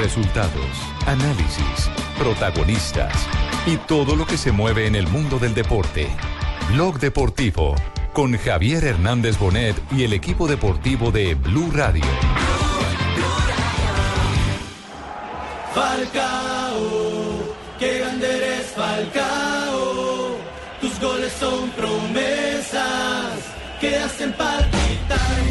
Resultados, análisis, protagonistas y todo lo que se mueve en el mundo del deporte. Blog Deportivo con Javier Hernández Bonet y el equipo deportivo de Blue Radio. Falcao, qué grande eres Falcao. Tus goles son promesas que hacen palpitar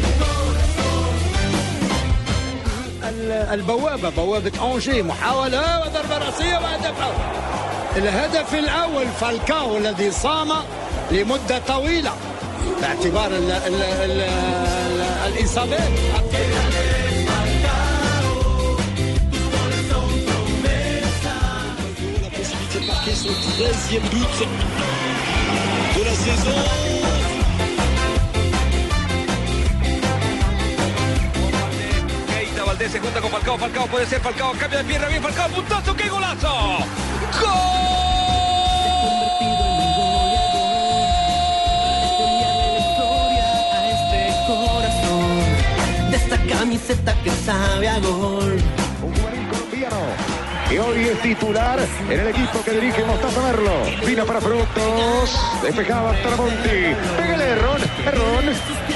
البوابة بوابة أونجي محاولة وضربة رأسية وهدف الهدف الأول فالكاو الذي صام لمدة طويلة باعتبار ال ال ال ال الإصابات la possibilité de marquer son 13e but de la saison. Keita Valdés se junta con Falcao, Falcao puede ser Falcao, cambia de pierna bien Falcao, puntazo, qué golazo. corazón de esta camiseta que sabe a gol. Un colombiano y hoy es titular en el equipo que dirige Mostaza Merlo. Vino para Frutos, despejaba Tramonti. Pégale, Errón, Errón.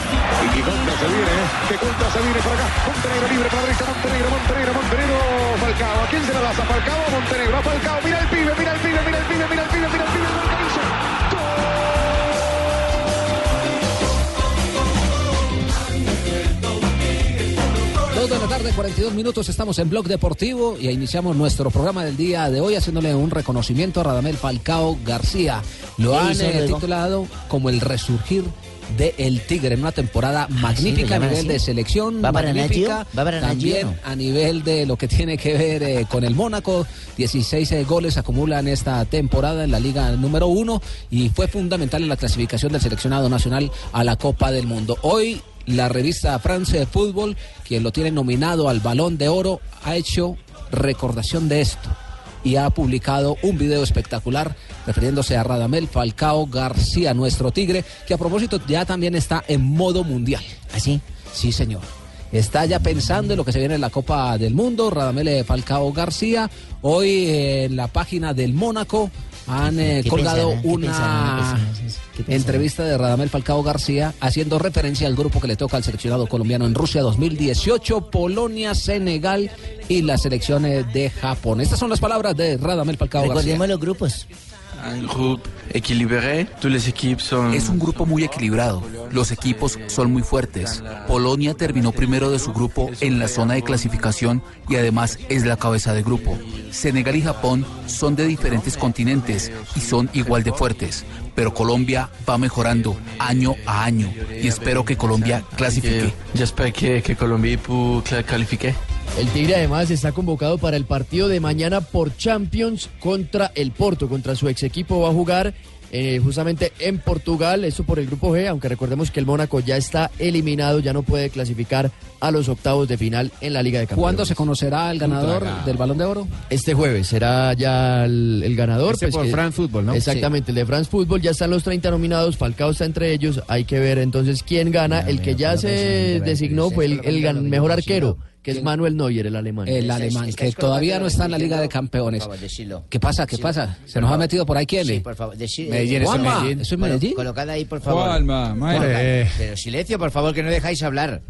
Y contra se viene, que contra se viene por acá. Montenegro libre para la derecha, Montenegro, Montenegro, Montenegro, Falcao. ¿A quién se la das? ¿A Falcao o Montenegro? A Falcao, mira el pibe, mira el pibe, mira el pibe, mira el pibe, mira el pibe. Dos de la tarde, 42 minutos, estamos en Blog Deportivo y iniciamos nuestro programa del día de hoy haciéndole un reconocimiento a Radamel Falcao García. Lo ¿Qué han eh, titulado como el resurgir de El Tigre en una temporada magnífica a nivel así? de selección, ¿Va para magnífica también no? a nivel de lo que tiene que ver eh, con el Mónaco. 16 eh, goles acumulan esta temporada en la liga número uno y fue fundamental en la clasificación del seleccionado nacional a la Copa del Mundo. Hoy la revista France Football, quien lo tiene nominado al Balón de Oro, ha hecho recordación de esto y ha publicado un video espectacular refiriéndose a Radamel Falcao García, nuestro tigre, que a propósito ya también está en modo mundial. ¿Así? Sí, señor. Está ya pensando en lo que se viene en la Copa del Mundo. Radamel eh, Falcao García. Hoy eh, en la página del Mónaco han eh, ¿Qué colgado pensarán? ¿Qué una pensarán? entrevista de Radamel Falcao García haciendo referencia al grupo que le toca al seleccionado colombiano en Rusia 2018, Polonia, Senegal y las selecciones de Japón. Estas son las palabras de Radamel Falcao García. Recordemos los grupos. Un grupo equilibré, todas las equipos son... Es un grupo muy equilibrado. Los equipos son muy fuertes. Polonia terminó primero de su grupo en la zona de clasificación y además es la cabeza de grupo. Senegal y Japón son de diferentes continentes y son igual de fuertes. Pero Colombia va mejorando año a año y espero que Colombia clasifique. J'espère que, que cla- qualifier. El Tigre además está convocado para el partido de mañana por Champions contra el Porto, contra su ex equipo va a jugar eh, justamente en Portugal, eso por el grupo G, aunque recordemos que el Mónaco ya está eliminado, ya no puede clasificar a los octavos de final en la Liga de Campeones. ¿Cuándo se conocerá el ganador del Balón de Oro? Este jueves será ya el, el ganador. Este por France Football, ¿no? Exactamente, el de France Football. Ya están los 30 nominados, Falcao está entre ellos. Hay que ver entonces quién gana. el que ya se designó fue el, mejor arquero, que es Manuel Neuer, el alemán. El alemán, que todavía no está en la Liga de Campeones. ¿Qué pasa? ¿Qué pasa? ¿Se nos ha metido por ahí quién? Sí, por favor. Medellín, eso es Medellín. ¿eso es Colo- Medellín? Colocad ahí, por favor. Juanma, madre. Pero silencio, por favor, que no dejáis hablar.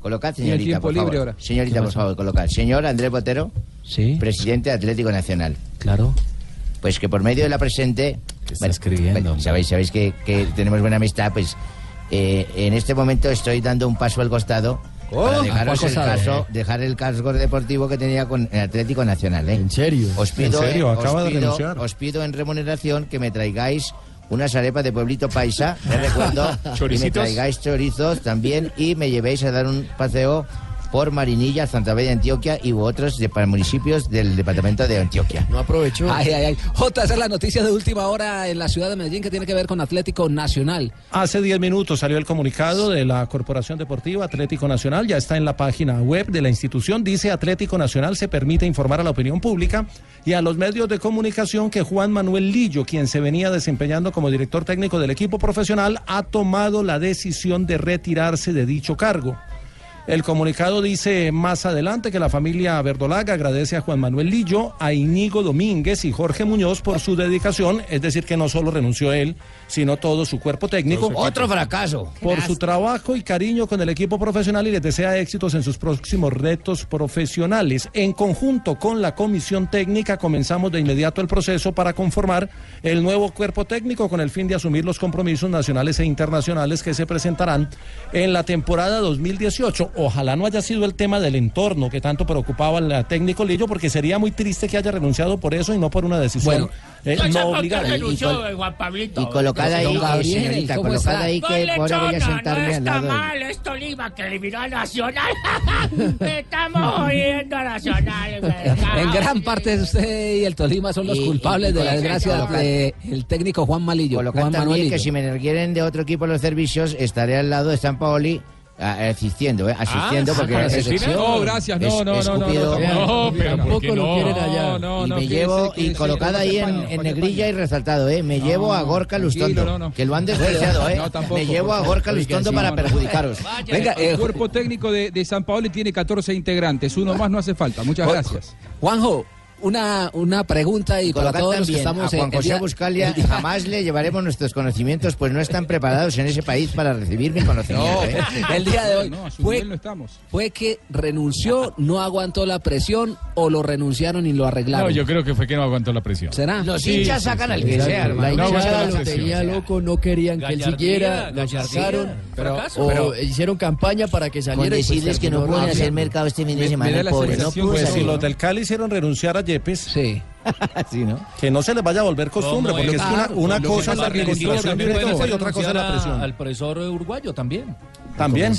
Colocad, señorita, tiempo por favor. libre ahora. Señorita, ¿Qué por favor, colocad. Señor Andrés Botero, Sí, presidente de Atlético Nacional. claro. Pues que por medio de la presente... está escribiendo, bueno, sabéis, sabéis que, que tenemos buena amistad, pues eh, en este momento estoy dando un paso al costado Oh, para ¿a dejaros el caso, dejar el cargo deportivo que tenía con el Atlético Nacional. ¿eh? ¿En serio? Os pido, ¿En serio? eh, os Acaba de renunciar. os pido en remuneración que me traigáis unas arepas de pueblito paisa, de recuerdo, y me traigáis chorizos también y me llevéis a dar un paseo por Marinilla, Santa Fe de Antioquia y otros de, para municipios del departamento de Antioquia. No aprovechó. Ay, ay, ay. Jota, esa es la noticia de última hora en la ciudad de Medellín que tiene que ver con Atlético Nacional. Hace 10 minutos salió el comunicado de la Corporación Deportiva Atlético Nacional, ya está en la página web de la institución, dice Atlético Nacional se permite informar a la opinión pública y a los medios de comunicación que Juan Manuel Lillo, quien se venía desempeñando como director técnico del equipo profesional, ha tomado la decisión de retirarse de dicho cargo. El comunicado dice más adelante que la familia Verdolaga agradece a Juan Manuel Lillo, a Inigo Domínguez y Jorge Muñoz por su dedicación, es decir, que no solo renunció él, sino todo su cuerpo técnico. Otro fracaso. Por su trabajo y cariño con el equipo profesional y les desea éxitos en sus próximos retos profesionales. En conjunto con la comisión técnica comenzamos de inmediato el proceso para conformar el nuevo cuerpo técnico con el fin de asumir los compromisos nacionales e internacionales que se presentarán en la temporada 2018. Ojalá no haya sido el tema del entorno que tanto preocupaba al técnico Lillo, porque sería muy triste que haya renunciado por eso y no por una decisión eh, no. Juan Pablito. Y colocada ahí, señorita, colocada ahí que ahora voy a sentarme no al lado. está de- mal, es Tolima que eliminó a Nacional. Estamos oyendo a Nacional. En gran parte usted y el Tolima son los Y- culpables y- de la y- desgracia del técnico Juan Malillo. Colocar Juan Manuel también que Lillo. si me requieren de otro equipo los servicios, estaré al lado de San Paoli asistiendo, ¿eh? asistiendo Ah, porque ¿con la es- selección? No, gracias, no, es- no, no, es no, pero Tampoco ¿por qué lo no? quieren allá. No, no, y no, me llevo, y colocada no ahí en, en negrilla y resaltado, ¿eh? Me llevo a Gorka Lustondo, no, no. que lo han despreciado, ¿eh? No, tampoco, me llevo a por Gorka. Lustondo No, para no. perjudicaros. Venga, el eh, cuerpo técnico de, de San Paolo tiene 14 integrantes. Uno más no hace falta. Muchas gracias. Juanjo, una, una pregunta y para todos los que estamos a Juan en el José día- Buscalia jamás le llevaremos nuestros conocimientos, pues no están preparados en ese país para recibir mi conocimiento. No, ¿eh? el día de hoy No, a su fue, nivel no estamos. fue que renunció, no aguantó la presión o lo renunciaron y lo arreglaron. No, yo creo que fue que no aguantó la presión. ¿Será? Los Sí, hinchas sí, sacan sí, al que sea, hermano. La hinchada la lo tenía loco, no querían que él Gallardía, siguiera, lo gallardía, fracaso. o Pero- hicieron campaña para que saliera. Con pues decirles que no pueden hacer mercado este fin de semana, pobre, no pudo Pues si los del Cali hicieron renunciar a Yepes, Sí. Sí, ¿no? que no se les vaya a volver costumbre, ¿Cómo porque es? una, una cosa es la administración directa y otra cosa es la a- presión. Al profesor uruguayo también. También.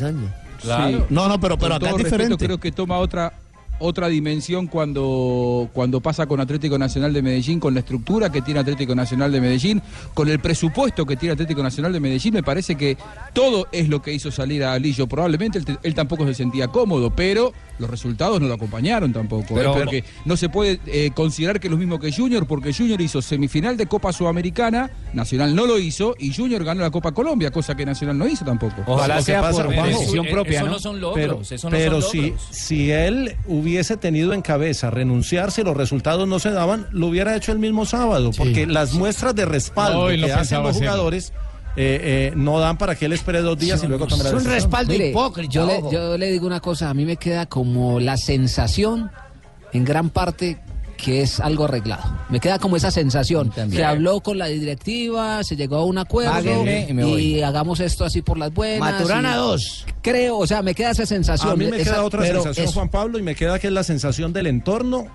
Claro. No, no, pero, pero acá todo es respeto, diferente. creo que toma otra otra dimensión cuando, cuando pasa con Atlético Nacional de Medellín, con la estructura que tiene Atlético Nacional de Medellín, con el presupuesto que tiene Atlético Nacional de Medellín, me parece que todo es lo que hizo salir a Lillo. Probablemente él, él tampoco se sentía cómodo, pero los resultados no lo acompañaron tampoco. Pero- ¿eh? porque no se puede eh, considerar que es lo mismo que Junior, porque Junior hizo semifinal de Copa Sudamericana, Nacional no lo hizo, y Junior ganó la Copa Colombia, cosa que Nacional no hizo tampoco. Ojalá sea por decisión Eh, propia, eso ¿no? son logros. Pero, eso no pero son si, logros. si él hubiese tenido en cabeza renunciarse y los resultados no se daban, lo hubiera hecho el mismo sábado, porque las muestras de respaldo No, que hacen pensaba los jugadores eh, eh, no dan para que él espere dos días y luego tome la Es un respaldo Mire, hipócrita, yo le, yo le digo una cosa, a mí me queda como la sensación, en gran parte, que es algo arreglado. Me queda como esa sensación. También. Se habló con la directiva, se llegó a un acuerdo y hagamos esto así por las buenas. Maturana y- 2. Creo, o sea, me queda esa sensación. A mí me esa- queda otra sensación, eso. Juan Pablo, y me queda que es la sensación del entorno,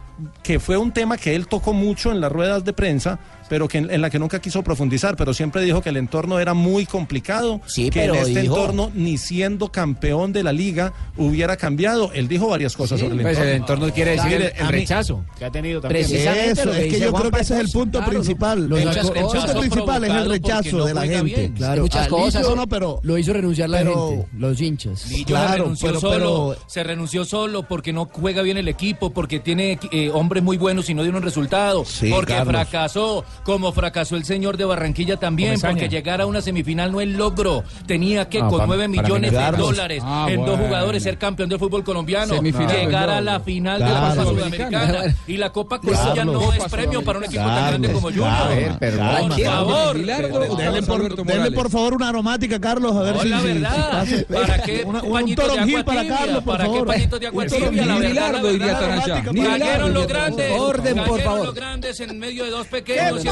que fue un tema que él tocó mucho en las ruedas de prensa, pero que en, en la que nunca quiso profundizar, pero siempre dijo que el entorno era muy complicado, Sí, que pero en este dijo- entorno, ni siendo campeón de la liga, hubiera cambiado. Él dijo varias cosas sobre el Pues entorno. el entorno quiere decir el, A el mí- rechazo que ha tenido también. Precisamente Eso, lo que es que yo Juan creo que ese es el punto Claro, principal. los el, el punto rechazo principal es el rechazo no de la gente. bien. Claro, Muchas cosas, Lillo no, pero- lo hizo renunciar la pero- gente, los hinchas. Lillo Claro, se renunció pero- solo, pero- se renunció solo porque no juega bien el equipo, porque tiene eh, hombres muy buenos y no dieron resultado, Sí, porque Carlos. fracasó, como fracasó el señor de Barranquilla también, porque llegar a una semifinal no es logro, tenía que Ah, con nueve millones de dólares Ah, en dos jugadores ser campeón del fútbol colombiano, Semifinal, llegar a la final de la. Copa Sudamericana y la Copa Colombia no es premio para un equipo tan grande como Junior. Por favor. Denle por, denle por favor una aromática, Carlos, a ver No, si, la si- si verdad. ¿Para qué Una- un toronjil para? Carlos, por ¿Para qué pañitos de agua tibia? La verdad, la Cayeron los grandes. Orden, por cayeron favor. los grandes en medio de dos pequeños.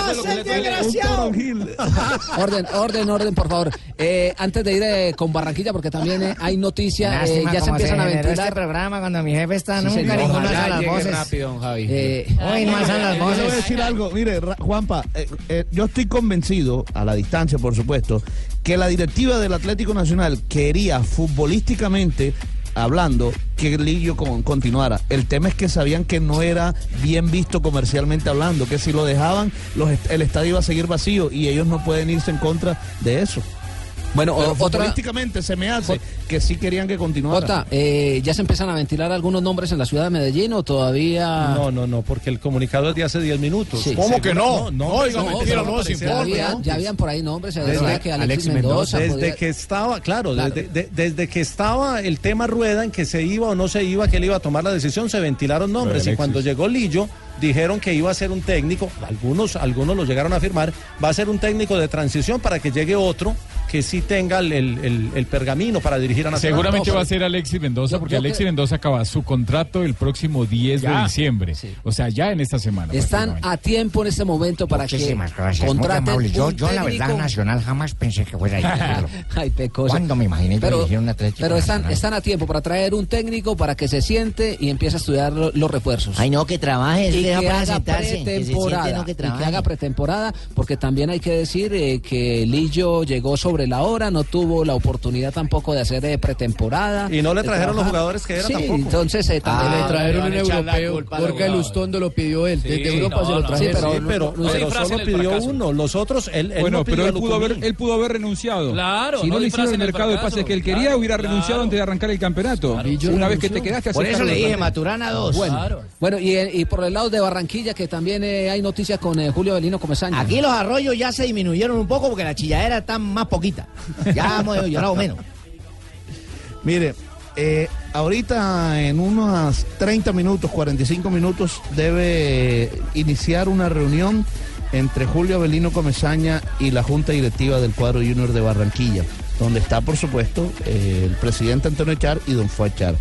Toronjil. Orden, orden, orden, por favor. Eh, antes de ir eh, con Barranquilla, porque también eh, hay noticia, eh, Lástima ya se empiezan a generó ventilar. este programa cuando mi jefe está Sí, nunca señor. ninguno alza Ojalá las voces. rápido, don Javi. Eh, Hoy no alzan las Le voy a voces. decir algo, mire, Ra- Juanpa, eh, eh, yo estoy convencido, a la distancia por supuesto, que la directiva del Atlético Nacional quería futbolísticamente hablando que Lillo con- continuara. El tema es que sabían que no era bien visto comercialmente hablando, que si lo dejaban el estadio iba a seguir vacío y ellos no pueden irse en contra de eso. Bueno, Pero o- otra- futbolísticamente se me hace que sí querían que continuara. Jota, eh, ¿ya se empiezan a ventilar algunos nombres en la ciudad de Medellín o todavía...? No, no, no, porque el comunicado es de hace 10 minutos. Sí. ¿Cómo que no? no? oiga, No, mentira, no, ya sin había- Ya habían por ahí nombres, se decía que Alexis, Mendoza... Desde podía- que estaba, claro, Claro. Desde, de- desde que estaba el tema rueda en que se iba o no se iba, que él iba a tomar la decisión, se ventilaron nombres. Y Alexis. cuando llegó Lillo, dijeron que iba a ser un técnico, algunos, algunos lo llegaron a firmar, va a ser un técnico de transición para que llegue otro que sí tenga el, el- el- el pergamino para dirigir a Nacional. Seguramente No, va a ser Alexis Mendoza, Yo- porque yo Alexis creo- Mendoza acaba su contrato el próximo 10 de diciembre. O sea, ya en esta semana. Están a tiempo en este momento para que Muchísimas gracias, muy contraten amable. Yo, un yo la verdad, técnico. Nacional jamás pensé que fuera a ir. Ay, Pecoso. ¿Cuándo me imaginé yo Pero, dirigir un Atlético pero están, Nacional? están a tiempo para traer un técnico para que se siente y empiece a estudiar lo- los refuerzos. Ay, no, que trabaje, y que haga que pretemporada. siente, no que y que haga pretemporada, porque también hay que decir eh, que Lillo llegó sobre la hora, no tuvo la oportunidad tampoco de hacer eh, pretemporada. Y no le de trajeron los jugadores que era sí, tampoco. entonces eh, también Ah, le trajeron un europeo. Lustondo lo pidió él. Desde Europa no, se lo no, trajeron. sí, pero Sí, pero, no- no se pero disfracen solo pidió uno, los otros, él, él Bueno, no pidió pero él pudo, haber, él pudo haber renunciado. Claro, si no, no le hicieron el mercado de pases que él quería, claro, hubiera claro. renunciado antes de arrancar el campeonato. Una vez que te quedaste Por eso le dije, Maturana Maturana 2. Bueno, bueno y, y por el lado de Barranquilla, que también eh, hay noticias con eh, Julio Belino Comesaña. Aquí los arroyos ya se disminuyeron un poco porque la chilladera está más poquita. Ya hemos llorado menos. Mire, eh, ahorita en unos 30 minutos, 45 minutos, debe iniciar una reunión entre Julio Avelino Comesaña y la Junta Directiva del cuadro Junior de Barranquilla, donde está, por supuesto, eh, el presidente Antonio Echar y don Fue Echar.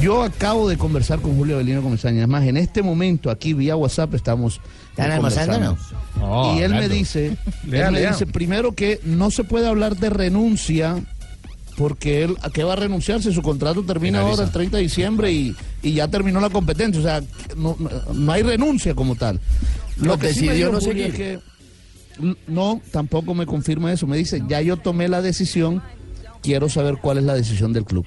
Yo acabo de conversar con Julio Avelino Comesaña. Es más, en este momento, aquí vía WhatsApp, estamos. ¿Están almorzando o no? No, y él me dice, Lea, él me lea. dice primero que no se puede hablar de renuncia porque él a qué va a renunciar si su contrato termina Finaliza. ahora el 30 de diciembre y, y ya terminó la competencia, o sea, no, no- hay renuncia como tal. No, que sí me decidió dijo no seguir. es que no, tampoco me confirma eso, me dice, ya yo tomé la decisión, quiero saber cuál es la decisión del club.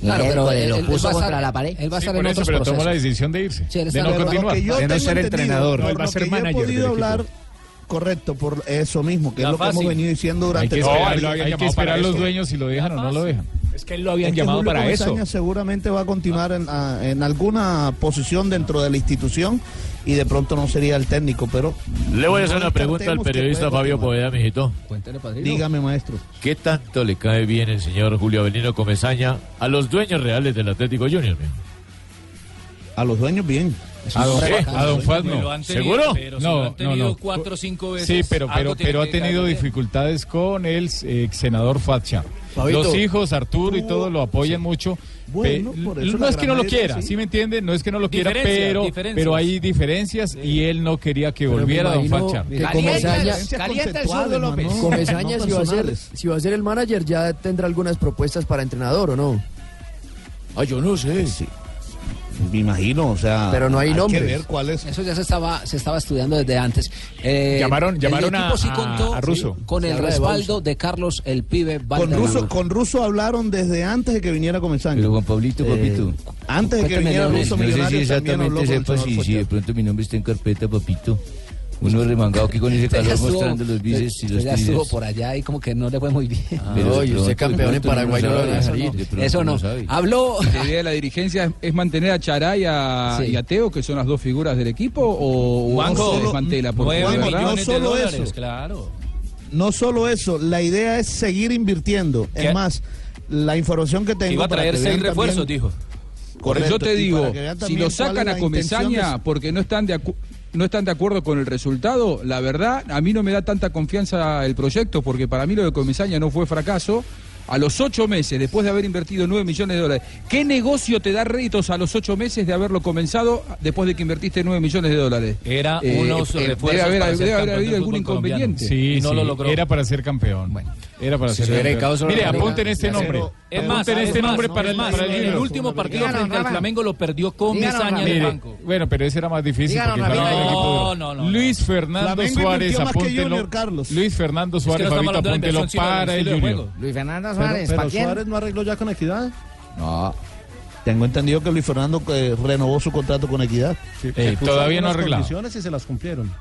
Claro, pero Miércoles, él, lo él puso va a contra la pared. Él va a Sí, estar por en eso, otros pero tomó la decisión de irse. Sí, de no Lo continuar. que yo de no ser entrenador. No, él va a ser que he manager del podido hablar, correcto, por eso mismo, que La es lo que fácil. hemos venido diciendo Hay durante que todo esperar, el hay que esperar los dueños si lo dejan o no lo dejan. Es que él lo habían Es que llamado Julio para eso. Comesaña seguramente va a continuar en, a- en alguna posición dentro de la institución y de pronto no sería el técnico, pero Le voy a no hacer una pregunta al periodista Fabio. Poveda, mijito. Cuéntele, padrino. Dígame, maestro. ¿Qué tanto le cae bien el señor Julio Avelino Comesaña a los dueños reales del Atlético Junior? mijo? A los dueños bien. ¿A don, no? tenido, ¿Seguro? pero si lo han tenido cuatro o cinco veces, Sí, pero, pero, pero ha tenido dificultades con el eh, ex senador Fatcha. Fabito. Los hijos, Arturo y todo lo apoyan mucho. Bueno, por eso no es que no lo quiera, sí. ¿sí me entiende? No es que no lo quiera, pero, diferencias. pero hay diferencias y él no quería que Pero volviera don imagino Fatcha. que Calienta, Comesaña, calienta el conceptuales, zurdo López. mano. Comesaña No si, va a ser, si va a ser el manager, ya tendrá algunas propuestas para entrenador o no. Ah, yo no sé. Sí. Me imagino, o sea. Pero no hay que nombres. ver cuál es. Eso ya se estaba, se estaba estudiando desde antes. Eh, Llamaron- el llamaron a- sí a- contó a Russo. con el de respaldo de Carlos el Pibe Con. Russo, con Russo hablaron desde antes de que viniera Comesaña. Pero Juan Pablito, Eh, papito. Antes de que viniera. Russo No sé si exactamente sepa si, si de pronto mi nombre está en carpeta, papito. Uno remangado aquí con ese calor estuvo- mostrando los bíceps y los ya estuvo por allá y como que no le fue muy bien. Pero y de usted campeón en Paraguay no lo Eso no. sabe. Habló. La idea de la dirigencia es, mantener a Chará y a, Sí. y a Teo, que son las dos figuras del equipo, o, Juanjo, se desmantela. Porque millones de solo dólares, eso. claro. No solo eso, la idea es seguir invirtiendo. ¿Qué? Es más, la información que tengo. Iba a traer seis refuerzos, también- dijo. Correcto, yo te digo, si lo sacan a Comesaña de- porque no están de acu- no están de acuerdo con el resultado, la verdad, a mí no me da tanta confianza el proyecto, porque para mí lo de Comesaña no fue fracaso. A los ocho meses, después de haber invertido nueve millones de dólares, ¿qué negocio te da réditos a los ocho meses de haberlo comenzado después de que invertiste nueve millones de dólares? Era Eh, unos eh, refuerzos debe haber, para ser debe haber campeón habido algún inconveniente. Sí, Y no sí, lo logró. Era para ser campeón. Era para Si ser se Mire, apunten este nombre. Es más, apunten es este más, nombre no, para es el, más, para el último partido Díganos, frente al. Flamengo lo perdió con Mesaña en el Mire, banco. bueno, pero ese era más difícil. Díganos, porque No, no, no, Luis Fernando Flamengo Suárez, apúntelo. Carlos. Luis Fernando Es que no Suárez, Fabito, apúntelo del para el Junior. Luis Fernando Suárez, pero ¿para quién? Suárez no arregló ya con Equidad. No. Tengo entendido que Luis Fernando eh, renovó su contrato con Equidad. Todavía no arreglado. condiciones y se las cumplieron.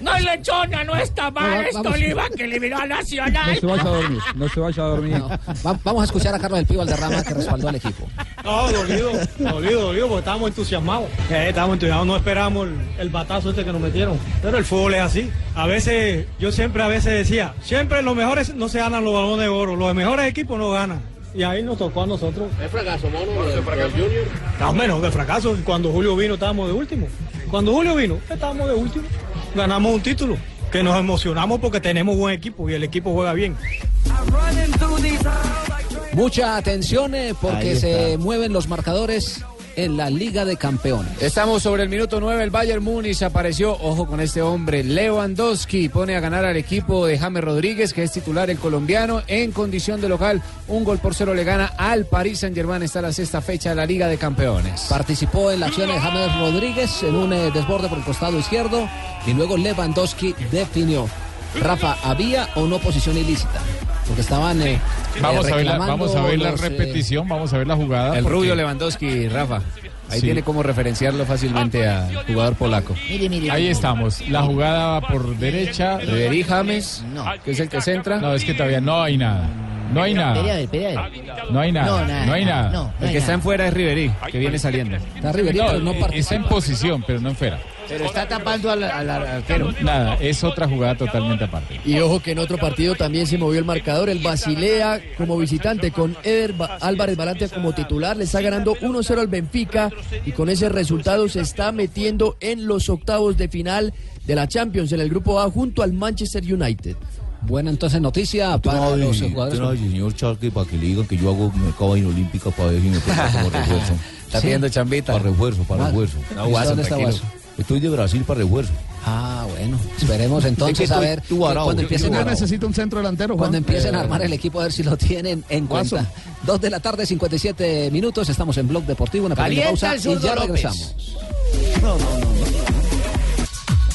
No, lechona, no está mal. No, va- es. Tolima que eliminó a Nacional. No se vaya a dormir, no se vaya a dormir. Va- vamos a escuchar a Carlos del Pío Valderrama que respaldó al equipo. No, dolido, dolido, dolido, porque estábamos entusiasmados. Eh, estábamos entusiasmados, no esperamos el, el batazo este que nos metieron. Pero el fútbol es así. A veces, yo siempre a veces decía, siempre los mejores no se ganan los balones de oro, los mejores equipos no ganan. Y ahí nos tocó a nosotros. Es fracaso, mono. Junior. No, menos de fracaso. Cuando Julio vino estábamos de último. Cuando Julio vino estábamos de último. Ganamos un título. Que nos emocionamos porque tenemos buen equipo y el equipo juega bien. Mucha atención eh, porque se mueven los marcadores en la Liga de Campeones. Estamos sobre el minuto 9, el Bayern Múnich apareció, ojo con este hombre, Lewandowski pone a ganar al equipo de James Rodríguez, que es titular el colombiano, en condición de local, un gol por cero le gana al Paris Saint Germain, está la sexta fecha de la Liga de Campeones. Participó en la acción de James Rodríguez en un eh, desborde por el costado izquierdo y luego Lewandowski definió. Rafa, ¿había o no posición ilícita? Porque estaban. eh, Vamos eh, a ver la, vamos a ver la los, eh, repetición, vamos a ver la jugada. El porque- rubio Lewandowski, Rafa. Ahí Sí. tiene como referenciarlo fácilmente al jugador polaco. Ahí estamos. La jugada va por derecha. Ribery James, que es el que centra. No, es que todavía no hay nada. No hay nada. No hay nada. No, hay nada. nada. No, no El hay que está en fuera es Ribery, que viene saliendo. Está Ribery, No, pero no participa. está en posición, pero no en fuera. Pero está tapando al, al- arquero. Nada, es otra jugada totalmente aparte. Y ojo que en otro partido también se movió el marcador. El Basilea como visitante con Eder Ba- Álvarez Balantia como titular. Le está ganando 1-0 al Benfica y con ese resultado se está metiendo en los octavos de final de la Champions en el grupo A junto al Manchester United. Buena entonces noticia para los jugadores. al señor Charque para que le digan que yo hago mercado en Olímpica para ver si me como refuerzo. Está pidiendo chambita. Para refuerzo, para Ah, refuerzo. ¿y usted dónde está Guaso? Estoy de Brasil para refuerzo. Ah, bueno. Esperemos Es entonces a ver tú varado. cuando empiecen yo a necesito un centro delantero, Cuando empiecen a Eh, armar el equipo, a ver si lo tienen en Guaso. cuenta. Dos de la tarde, 57 minutos. Estamos en Blog Deportivo. Una pequeña pausa y ya López. regresamos.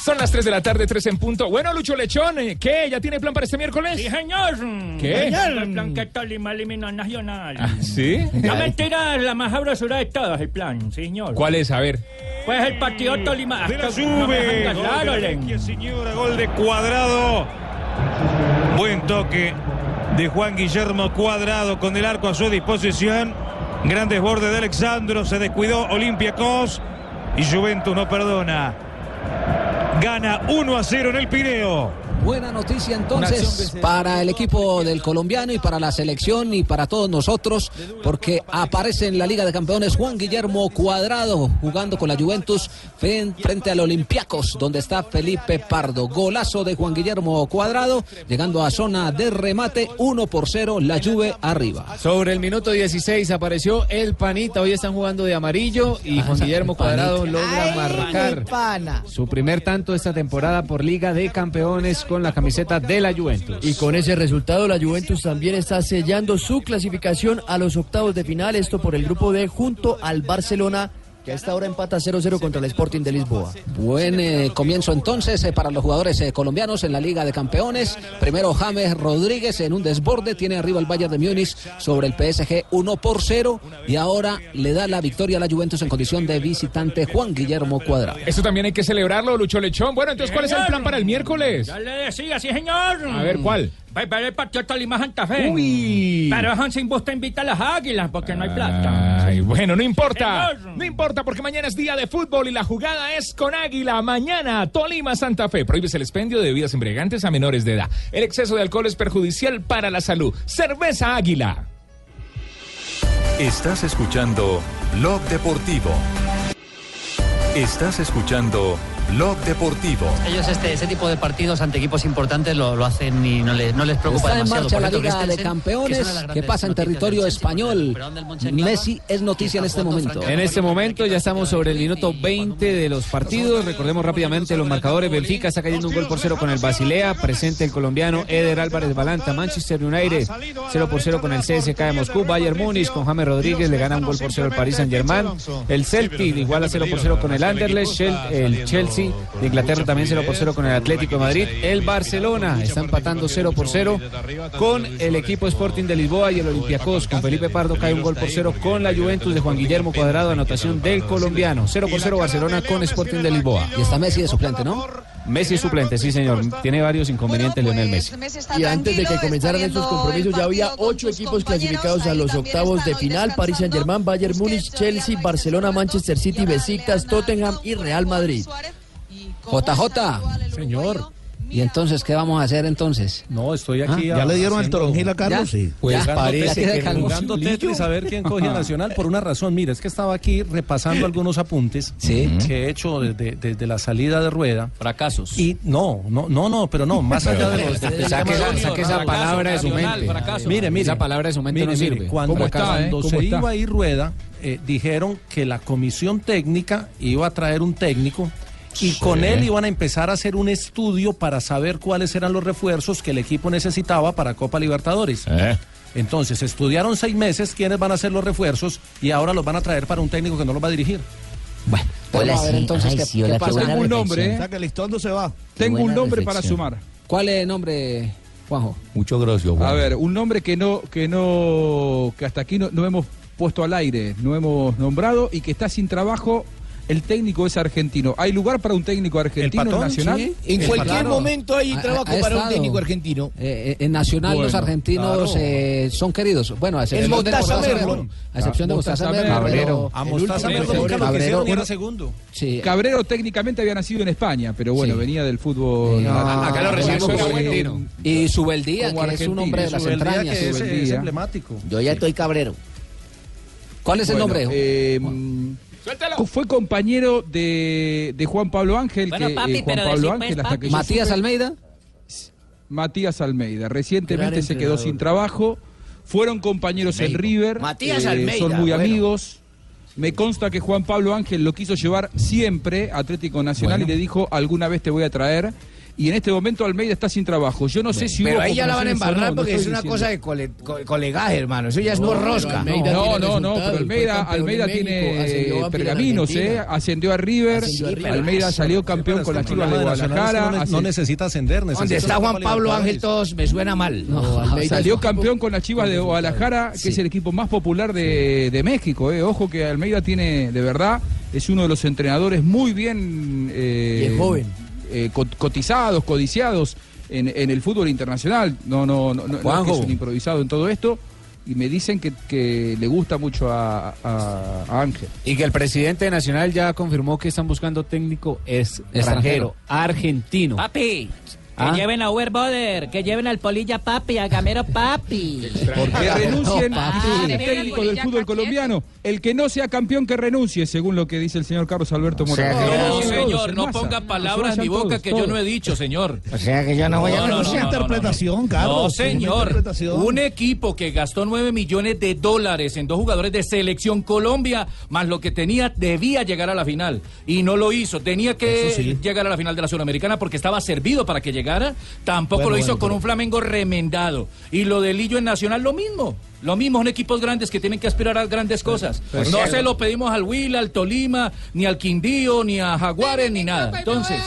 Son las 3 de la tarde, 3 en punto. Bueno, Lucho Lechón, ¿eh? ¿qué? ¿Ya tiene plan para este miércoles? Sí, señor. ¿Qué? El plan que Tolima eliminó a Nacional. Ah, ¿Sí? La mentira es la más sabrosura de todas, el plan, señor. ¿Cuál es? A ver. Pues el partido Tolima. De la no sube. Gol de. Vecchia, señora, gol de cuadrado. Buen toque de Juan Guillermo Cuadrado con el arco a su disposición. Grandes bordes de Alexandro. Se descuidó Olympiacos. Y Juventus no perdona. Gana 1 a 0 en el Pireo. Buena noticia entonces para el equipo del colombiano y para la selección y para todos nosotros, porque aparece en la Liga de Campeones Juan Guillermo Cuadrado jugando con la Juventus frente al Olympiacos, donde está Felipe Pardo. Golazo de Juan Guillermo Cuadrado, llegando a zona de remate, 1 por 0, la Juve arriba. Sobre el minuto 16 apareció el Panita. Hoy están jugando de amarillo y Juan Guillermo Cuadrado logra marcar su primer tanto esta temporada por Liga de Campeones con la camiseta de la Juventus. Y con ese resultado, la Juventus también está sellando su clasificación a los octavos de final. Esto por el grupo D junto al Barcelona, que a esta hora empata 0-0 contra el Sporting de Lisboa. Buen eh, comienzo entonces eh, para los jugadores eh, colombianos en la Liga de Campeones. Primero James Rodríguez en un desborde, tiene arriba el Bayern de Múnich sobre el PSG 1 por 0 y ahora le da la victoria a la Juventus en condición de visitante Juan Guillermo Cuadrado. Eso también hay que celebrarlo, Lucho Lechón. Bueno, entonces, ¿cuál es el plan para el miércoles? Ya le decía, sí, señor. A ver, ¿cuál? Va a ver el partido Tolima Santa Fe. Uy. Pero Hansen Busta invita a las águilas porque no hay plata. Ay, bueno, no importa. No importa porque mañana es día de fútbol y la jugada es con Águila. Mañana, Tolima, Santa Fe. Prohíbes el expendio de bebidas embriagantes a menores de edad. El exceso de alcohol es perjudicial para la salud. Cerveza Águila. Estás escuchando Blog Deportivo. Estás escuchando Blog Deportivo. Ellos este, ese tipo de partidos ante equipos importantes lo, lo hacen y no les, no les preocupa Está en demasiado. marcha Por la Liga de que Campeones que pasa en territorio español. Messi es noticia en este momento. En este momento ya estamos sobre el minuto 20 de los partidos. Recordemos rápidamente los marcadores. Benfica está cayendo un gol por cero con el Basilea. Presente el colombiano Eder Álvarez Balanta. Manchester United 0 por 0 con el CSK de Moscú. Bayern Múnich con James Rodríguez le gana un gol por cero al Paris Saint Germain. El Celtic igual a 0 por 0 con el Anderlecht. El Chelsea de Inglaterra también 0 por 0 con el Atlético de Madrid. El Barcelona está empatando 0 por 0 con el equipo Sporting de Lisboa y el Olympiacos. Con Felipe Pardo cae un gol por 0 con la Juventus de Juan Guillermo Cuadrado. Anotación del colombiano. 0 por 0 Barcelona con Sporting de Lisboa. Y está Messi de suplente, ¿no? Messi es suplente, sí señor. Tiene varios inconvenientes Lionel Messi. Y antes de que comenzaran estos compromisos ya había ocho equipos clasificados a los octavos de final. Paris Saint Germain, Bayern Múnich, Chelsea, Barcelona, Manchester City, Besiktas, Tottenham y Real Madrid. JJ. Señor. ¿Y entonces qué vamos a hacer entonces? No, estoy aquí. ¿Ya le dieron el toronjil a Carlos? Sí. Pues Ya, parece ya que jugando. Tetris a ver quién coge Nacional por una razón. Mira, es que estaba aquí repasando algunos apuntes que he hecho desde, desde la salida de rueda. Fracasos. Y no, no, no, no, pero no, más allá de los... Saque esa, saque esa palabra de su mente. Mire, mire. Esa palabra de su mente Mire, no mire, sirve. Cuando, ¿Cómo está, eh? cuando ¿Cómo se está? iba a ir rueda, eh, dijeron que la comisión técnica iba a traer un técnico y Sí. con él iban a empezar a hacer un estudio para saber cuáles eran los refuerzos que el equipo necesitaba para Copa Libertadores. Entonces, estudiaron seis meses quiénes van a ser los refuerzos y ahora los van a traer para un técnico que no los va a dirigir. Vamos a ver entonces qué, qué pasa. Tengo un nombre, ¿eh? sea que Listondo se va. Tengo un nombre para sumar. ¿Cuál es el nombre, Juanjo? Muchas gracias, Juan. A ver, un nombre que no, que no, que hasta aquí no, no hemos puesto al aire, no hemos nombrado y que está sin trabajo. El técnico es argentino. ¿Hay lugar para un técnico argentino en? Nacional? Sí. En El cualquier Patón. momento hay Ha- trabajo ha para un técnico argentino. Eh, eh, en Nacional los Bueno, argentinos claro. eh, son queridos. Bueno, a excepción de Mostaza Merlo. A excepción de Mostaza Mostaza Merlo. Pero- A El Mostaza Merlo nunca lo Cabrero, era segundo. Sí. Cabrero técnicamente había nacido en España, pero bueno, Sí. venía del fútbol. No, Acá lo recibimos como argentino. Y Subeldía, que es un hombre de las entrañas. que es, emblemático. Yo ya estoy cabrero. ¿Cuál es el nombre? eh, fue compañero de, de Juan Pablo Ángel, Bueno, que, papi, eh, Juan pero Pablo Ángel pues, hasta que Matías supe- Almeida. Matías Almeida. Recientemente se quedó sin trabajo. Fueron compañeros en. River. Matías eh, Almeida, Son muy bueno. amigos. Me consta que Juan Pablo Ángel lo quiso llevar siempre a Atlético Nacional Bueno. y le dijo alguna vez te voy a traer. Y en este momento Almeida está sin trabajo. Yo no sé si Pero hubo ahí ya la van a embarrar no, no porque es una diciendo. cosa de cole- co- colegaje, hermano. Eso ya es por rosca. Almeida No, tiene no, no, resultados, pero Almeida, Almeida México, tiene eh, pergaminos, ¿eh? Ascendió a River, Ascendió a River. Almeida salió campeón con las Chivas de Guadalajara. No, no necesita ascender, Donde necesita está la Juan Pablo Ángel, todos me suena mal. No, Salió campeón con las Chivas de Guadalajara, que es el equipo más popular de, de México. eh. Ojo que Almeida tiene, de verdad, es uno de los entrenadores muy bien eh, Y es joven. Eh, co- cotizados, codiciados en, en el fútbol internacional. No, no, no, no, no es que es un improvisado en todo esto. Y me dicen que, que le gusta mucho a, a- a Ángel. Y que el presidente de Nacional ya confirmó que están buscando técnico es extranjero, argentino. Papi, que ¿Ah? lleven a Uber Boder, que lleven al Polilla Papi, a Gamero Papi. Que renuncien No, papi. Ah, los técnicos del fútbol colombiano. El que no sea campeón que renuncie, según lo que dice el señor Carlos Alberto Moreno. sea que- No, señor, no ponga palabras en mi Todos, boca que todos. yo no he dicho, señor. O sea que yo no voy a No, no, renunciar. no, interpretación, Carlos. No, señor. Un equipo que gastó 9 millones de dólares en dos jugadores de selección Colombia, más lo que tenía, debía llegar a la final. Y no lo hizo. Tenía que sí. llegar a la final de la Sudamericana porque estaba servido para que llegara. Tampoco Bueno, lo hizo bueno, con pero- un Flamengo remendado. Y lo de Lillo en Nacional, lo mismo. Lo mismo, son equipos grandes que tienen que aspirar a grandes cosas. Pues no sí. se lo pedimos al Huila, al Tolima, ni al Quindío, ni a Jaguares, ni nada. Entonces.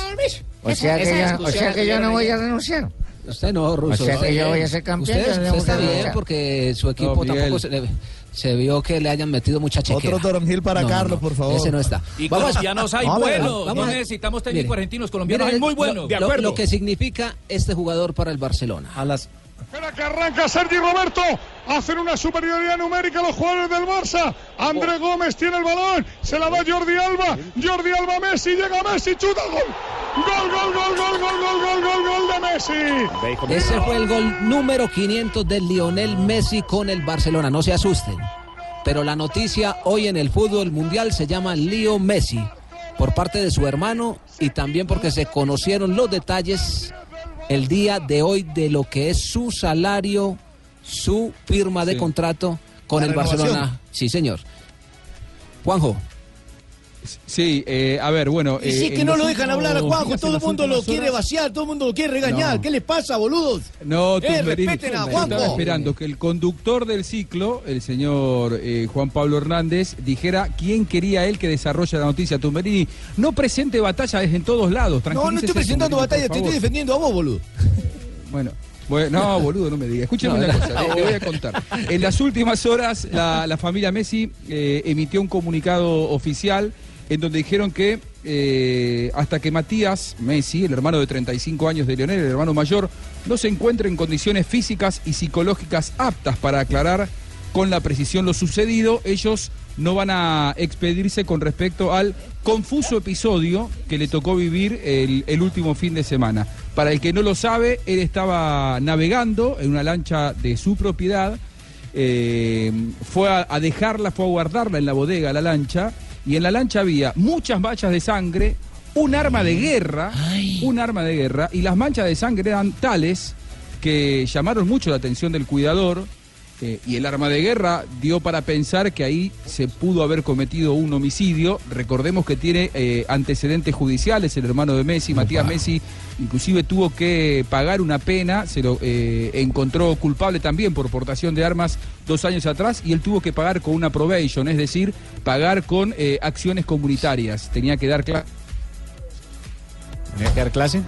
O sea que yo, o sea que yo no voy a renunciar. Usted no, Ruso. O sea que yo voy a ser campeón, Usted, yo usted está que bien porque su equipo No, tampoco se, le- se vio que le hayan metido mucha chequera. Otro toronjil para No, Carlos, no, por favor. Ese no está. Y Vamos- colombianos hay a buenos. vamos No a- necesitamos técnicos Mire, argentinos. Colombianos mire, hay muy lo- buenos. Lo, lo que significa este jugador para el Barcelona. A las Espera que arranca Sergi Roberto. Hacen una superioridad numérica los jugadores del Barça. André Gómez tiene el balón. Se la da Jordi Alba. Jordi Alba Messi. Llega Messi. Chuta gol. Gol, gol, gol, gol, gol, gol, gol, gol, gol de Messi. Ese fue el gol número 500 de Lionel Messi con el Barcelona. No se asusten. Pero la noticia hoy en el fútbol mundial se llama Leo Messi por parte de su hermano y también porque se conocieron los detalles el día de hoy de lo que es su salario, su firma de Sí. contrato con La el renovación. Barcelona. Sí, señor. Juanjo. Sí, eh, a ver, bueno. Y eh, sí en que no lo dejan últimos hablar a Juanjo, todo el mundo lo quiere vaciar, todo el mundo lo quiere regañar. No. ¿Qué les pasa, boludos? No, Eh, Tumberini, respeten a Juanjo. Estaba esperando que el conductor del ciclo, el señor eh, Juan Pablo Hernández, dijera quién quería él que desarrolle la noticia. Tumberini, no presente batallas en todos lados. No, no estoy presentando batalla, te estoy defendiendo a vos, boludo. Bueno, bueno, no, boludo, no me diga. Escúcheme No, una no. cosa, le, le voy a contar. En las últimas horas, la, la familia Messi eh, emitió un comunicado oficial en donde dijeron que eh, hasta que Matías Messi, el hermano de 35 años de Lionel, el hermano mayor, no se encuentre en condiciones físicas y psicológicas aptas para aclarar con la precisión lo sucedido, ellos no van a expedirse con respecto al confuso episodio que le tocó vivir el, último fin de semana. Para el que no lo sabe, él estaba navegando en una lancha de su propiedad, eh, fue a, a dejarla, fue a guardarla en la bodega, la lancha, y en la lancha había muchas manchas de sangre, un arma de guerra, un arma de guerra, y las manchas de sangre eran tales que llamaron mucho la atención del cuidador, eh, y el arma de guerra dio para pensar que ahí se pudo haber cometido un homicidio. Recordemos que tiene eh, antecedentes judiciales el hermano de Messi, Matías Messi, inclusive tuvo que pagar una pena, se lo eh, encontró culpable también por portación de armas dos años atrás y él tuvo que pagar con una probation, es decir, pagar con acciones comunitarias. Tenía que dar clase. ¿Tenía que dar clase?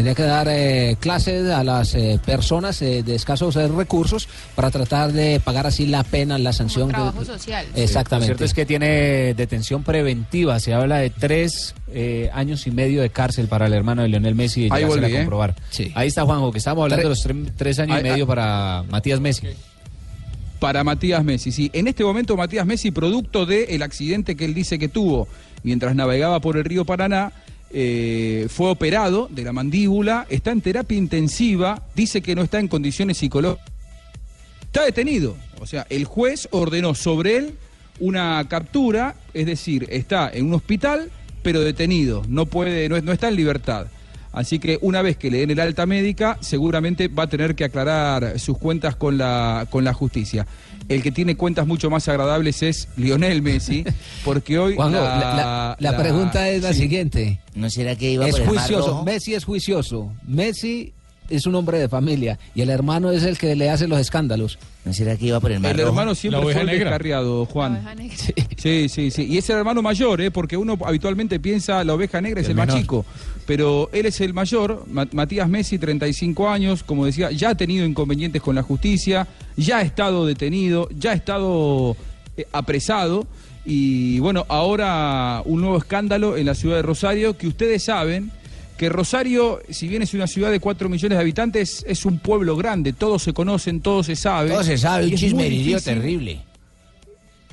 Tenía que dar eh, clases a las eh, personas eh, de escasos eh, recursos para tratar de pagar así la pena, la sanción. trabajo social. Exactamente. Lo cierto es que tiene detención preventiva. Se habla de tres eh, años y medio de cárcel para el hermano de Lionel Messi. Ahí volví, a ¿eh? comprobar. Ahí está Juanjo, que estamos hablando de los tre- tres años Ahí- y medio ahí- para Matías Messi. para Matías Messi. Sí, en este momento Matías Messi, producto del accidente que él dice que tuvo mientras navegaba por el río Paraná, eh, fue operado de la mandíbula, está en terapia intensiva, dice que no está en condiciones psicológicas. Está detenido. O sea, el juez ordenó sobre él una captura, es decir, está en un hospital, pero detenido, no puede, no, está en libertad. Así que una vez que le den el alta médica, seguramente va a tener que aclarar sus cuentas con la justicia. El que tiene cuentas mucho más agradables es Lionel Messi, porque hoy Juanjo, la, la, la- la la- pregunta es la sí. siguiente. ¿No será que iba es por el Mar juicioso. Rojo? Messi es juicioso. Messi es un hombre de familia y el hermano es el que le hace los escándalos. ¿No será que iba por el El hermano siempre fue el descarriado, Juan. Sí, sí, sí. Y es el hermano mayor, ¿eh? porque uno habitualmente piensa la oveja negra es El el, más menor. chico. Pero él es el mayor, Ma- Matías Messi, 35 años, como decía, ya ha tenido inconvenientes con la justicia, ya ha estado detenido, ya ha estado eh, apresado. Y bueno, ahora un nuevo escándalo en la ciudad de Rosario, que ustedes saben que Rosario, si bien es una ciudad de 4 millones de habitantes, es un pueblo grande, todos se conocen, todos se saben. Todo se sabe, un chismerío terrible.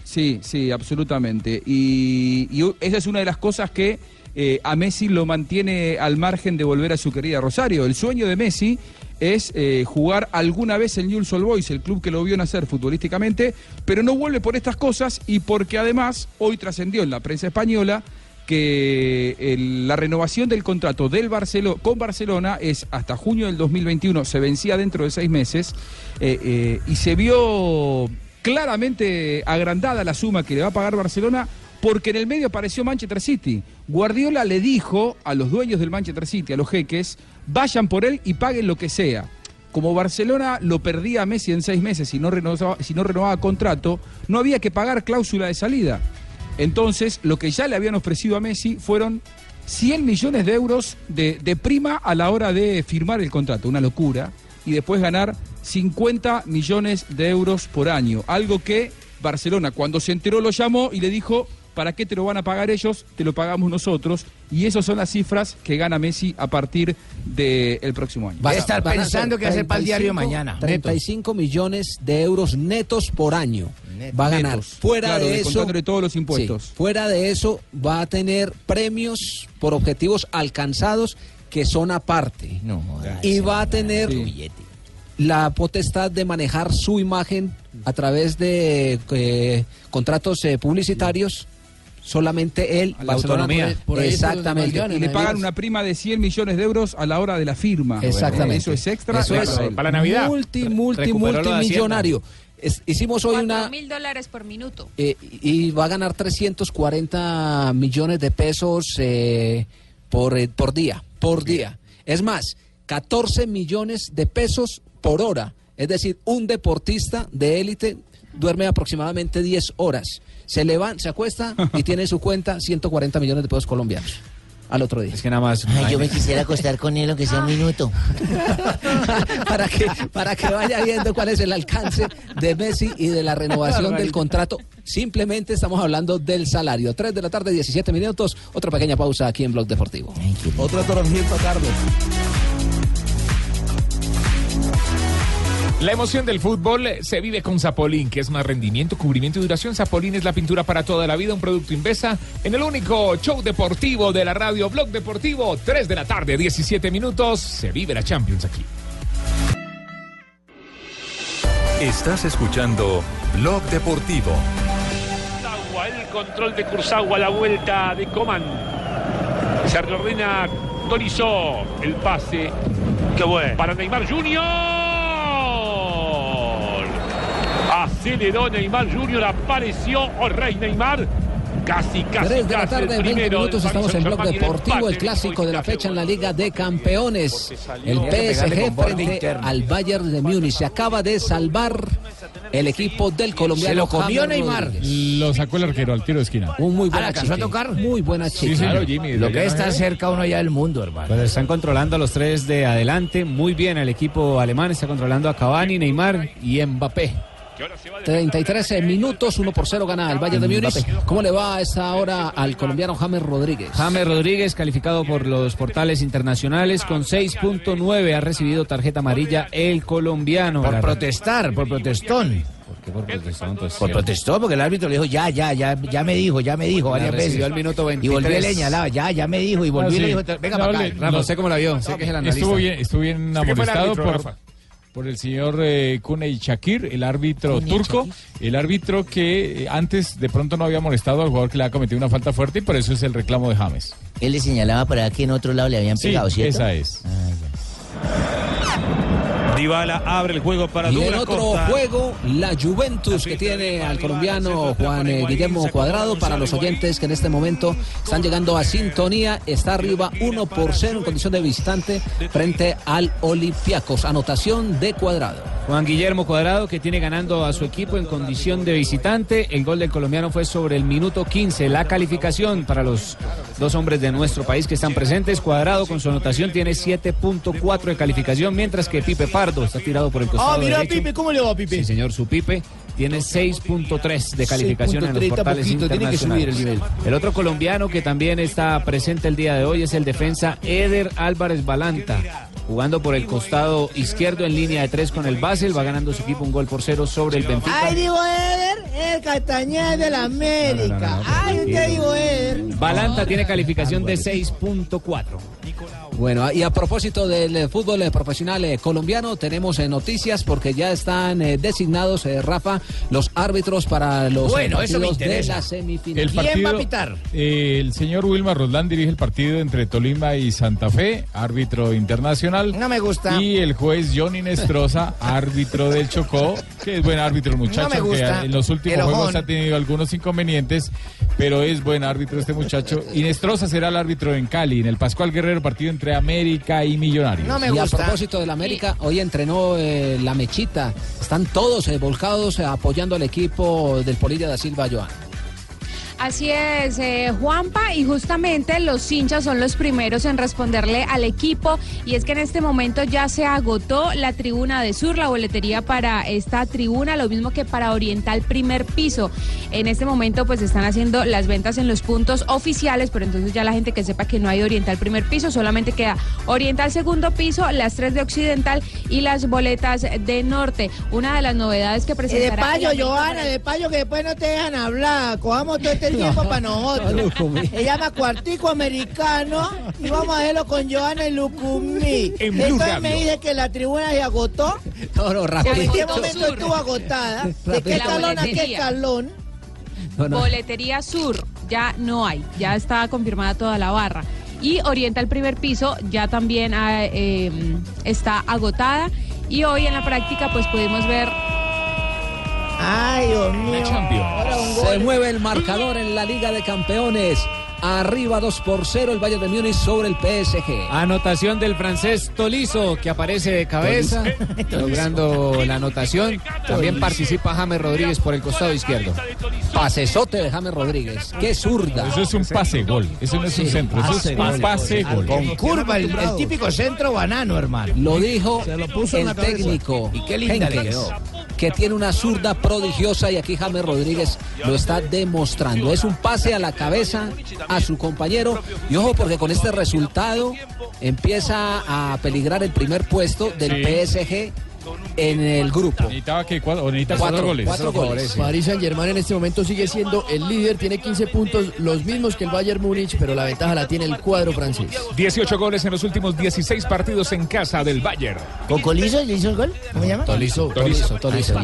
Sí, sí, absolutamente. Y, y esa es una de las cosas que eh, a Messi lo mantiene al margen de volver a su querida Rosario. El sueño de Messi es eh, jugar alguna vez en Newell's Old Boys, el club que lo vio nacer futbolísticamente, pero no vuelve por estas cosas y porque además hoy trascendió en la prensa española que la renovación del contrato del Barcelo, con Barcelona es hasta junio del 2021, se vencía dentro de seis meses eh, eh, y se vio claramente agrandada la suma que le va a pagar Barcelona porque en el medio apareció Manchester City. Guardiola le dijo a los dueños del Manchester City, a los jeques, vayan por él y paguen lo que sea. Como Barcelona lo perdía a Messi en seis meses si no renovaba, si no renovaba contrato, no había que pagar cláusula de salida. Entonces, lo que ya le habían ofrecido a Messi fueron 100 millones de euros de, de prima a la hora de firmar el contrato, una locura, y después ganar 50 millones de euros por año, algo que Barcelona cuando se enteró lo llamó y le dijo, ¿para qué te lo van a pagar ellos? Te lo pagamos nosotros, y esas son las cifras que gana Messi a partir del próximo año. Va a estar a pensando ser que hacer para el diario 35 mañana. 35 millones de euros netos por año. Va a ganar. Netos. Fuera Claro, de eso. descontándole todos los impuestos. Sí, fuera de eso, va a tener premios por objetivos alcanzados que son aparte. y va a tener la potestad de manejar su imagen a través de eh, contratos eh, publicitarios. Solamente él, la autonomía. por Exactamente. Y le pagan una prima de 100 millones de euros a la hora de la firma. Exactamente. Eso es extra. Eso es para él. multi, multi, de multimillonario. Es- hicimos hoy una... mil dólares por minuto. eh, y va a ganar 340 millones de pesos eh, por, eh, por día, por día. Es más, 14 millones de pesos por hora. Es decir, un deportista de élite duerme aproximadamente 10 horas. Se levanta, se acuesta y tiene en su cuenta 140 millones de pesos colombianos. Al otro día. Es que nada más. Ay, yo me quisiera acostar con él aunque sea un minuto. para que para que vaya viendo cuál es el alcance de Messi y de la renovación del contrato. Simplemente estamos hablando del salario. 3 de la tarde, 17 minutos. Otra pequeña pausa aquí en Blog Deportivo. Otra toronjita, Carlos. La emoción del fútbol se vive con Zapolín, que es más rendimiento, cubrimiento y duración. Zapolín es la pintura para toda la vida, un producto Invesa en el único show deportivo de la radio Blog Deportivo. 3 de la tarde, 17 minutos. Se vive la Champions aquí. Estás escuchando Blog Deportivo. El control de Cursagua, la vuelta de Coman. Se reordena Dorizó, el pase. Qué bueno. Para Neymar Junior. Aceleró Neymar Junior, apareció o Rey Neymar. Casi, casi, 3 de la tarde, el 20 primero minutos, estamos en Blog Deportivo, el clásico de la fecha en la Liga de Campeones. El PSG frente al Bayern de Múnich. Se acaba de salvar el equipo del colombiano. Se lo comió Neymar. Rodríguez. Lo sacó el arquero al tiro de esquina. Un muy buen ¿la alcanzó a tocar? Muy buena Sí, chica. claro, Jimmy. Lo que es- cerca uno allá del mundo, hermano. Pues están controlando a los tres de adelante. Muy bien el equipo alemán. Está controlando a Cavani, Neymar y Mbappé. 33 minutos, 1 por 0 gana el Bayern de Múnich. ¿Cómo le va a esta hora al colombiano James Rodríguez? James Rodríguez, calificado por los portales internacionales con 6.9, ha recibido tarjeta amarilla el colombiano. Por La- protestar, por protestón. ¿Por qué por protestón? Pues, Por sí. protestó porque el árbitro le dijo, ya, ya, ya, ya me dijo, ya me dijo La varias veces. al minuto Y volvió y 23. le señalaba, ya, ya me dijo, y volvió Ah, y le sí. dijo, venga No, para le- acá. Rafa, ¿usted cómo la vio? Sé que es el analista. Estuvo bien, estuvo bien ¿Usted qué fue el amonestado árbitro, por, Rafa? Por el señor eh, Kuney Shakir, el árbitro turco, el árbitro que eh, antes de pronto no había molestado al jugador que le ha cometido una falta fuerte y por eso es el reclamo de James. Él le señalaba para que en otro lado le habían Sí, pegado, ¿cierto? esa es. Dybala abre el juego para Y en otro Costa. juego, la Juventus que tiene al colombiano Juan eh, Guillermo Cuadrado. Para los oyentes que en este momento están llegando a sintonía, está arriba 1 por 0 en condición de visitante frente al Olympiacos. Anotación de Cuadrado. Juan Guillermo Cuadrado que tiene ganando a su equipo en condición de visitante. El gol del colombiano fue sobre el minuto 15. La calificación para los dos hombres de nuestro país que están presentes. Cuadrado con su anotación tiene 7.4 de calificación, mientras que Pipe Está tirado por el costado Ah, mira, derecho. Pipe, ¿cómo le va, Pipe? Sí, señor, su Pipe tiene 6.3 de calificación en los 6.30 portales poquito, tiene que subir el internacionales. El otro colombiano que también está presente el día de hoy es el defensa Eder Álvarez Balanta, jugando por el costado izquierdo en línea de tres con el Basel, va ganando su equipo un gol por cero sobre el Benfica. Ay, digo Eder, el Castañeda de la América. Ay, usted digo Eder. Balanta tiene calificación de 6.4. Bueno, y a propósito del eh, fútbol eh, profesional eh, colombiano, tenemos eh, noticias porque ya están eh, designados, eh, Rafa, los árbitros para los eh, Bueno, eso me de interesa. la semifinal. El partido, eh, el señor Wilmar Roldán dirige el partido entre Tolima y Santa Fe, árbitro internacional. No me gusta. Y el juez Johnny Nestroza, árbitro del Chocó, que es buen árbitro el muchacho, No me gusta. que en los últimos juegos ha tenido algunos inconvenientes, pero es buen árbitro este muchacho. Y Nestroza será el árbitro en Cali, en el Pascual Guerrero, partido entre América y Millonarios. y a propósito del América, hoy entrenó eh, la Mechita. Están todos eh, volcados eh, apoyando al equipo del Polilla da Silva, Joan. Así es, eh, Juanpa, y justamente los hinchas son los primeros en responderle al equipo, y es que en este momento ya se agotó la tribuna de sur, la boletería para esta tribuna, lo mismo que para Oriental primer piso. En este momento pues están haciendo las ventas en los puntos oficiales, pero entonces ya la gente que sepa que no hay Oriental primer piso, solamente queda Oriental segundo piso, las tres de Occidental y las boletas de Norte. Una de las novedades que Eh, De presentará... payo, el América Johanna, de payo que después no te dejan hablar. Cojamos todo este tiempo para nosotros. Se llama Cuartico Americano y vamos a verlo con Johanna y Lucumí. En Entonces me dice que la tribuna se agotó. No, no, ¿En qué momento estuvo agotada? ¿De qué escalón a qué escalón? Boletería Sur, ya no hay, ya está confirmada toda la barra. Y Oriental primer piso ya también eh, está agotada. Y hoy en la práctica pues pudimos ver Ay, Dios mío. Se mueve el marcador en la Liga de Campeones. Arriba 2 por 0 el Bayern de Múnich sobre el PSG. Anotación del francés Tolizo, que aparece de cabeza, logrando la anotación. También participa James Rodríguez por el costado izquierdo. Pasesote de James Rodríguez. Qué zurda. Eso es un pase gol. Eso no es un centro. Eso pase es gol. un pase gol. Con curva, el, el típico centro banano, hermano. Lo dijo puso en el técnico Y qué linda le quedó. Que tiene una zurda prodigiosa y aquí James Rodríguez lo está demostrando. Es un pase a la cabeza a su compañero. Y ojo porque con este resultado empieza a peligrar el primer puesto del PSG en el grupo. Necesitaba que cuatro, Cuatro, cuatro, goles. cuatro goles. Paris Saint Germain en este momento sigue siendo el líder, tiene 15 puntos, los mismos que el Bayern Múnich, pero la ventaja la tiene el cuadro francés. 18 goles en los últimos 16 partidos en casa del Bayern. ¿Cocolizo le hizo el gol? ¿Cómo se llama? Tolizo, Tolizo, Tolizo.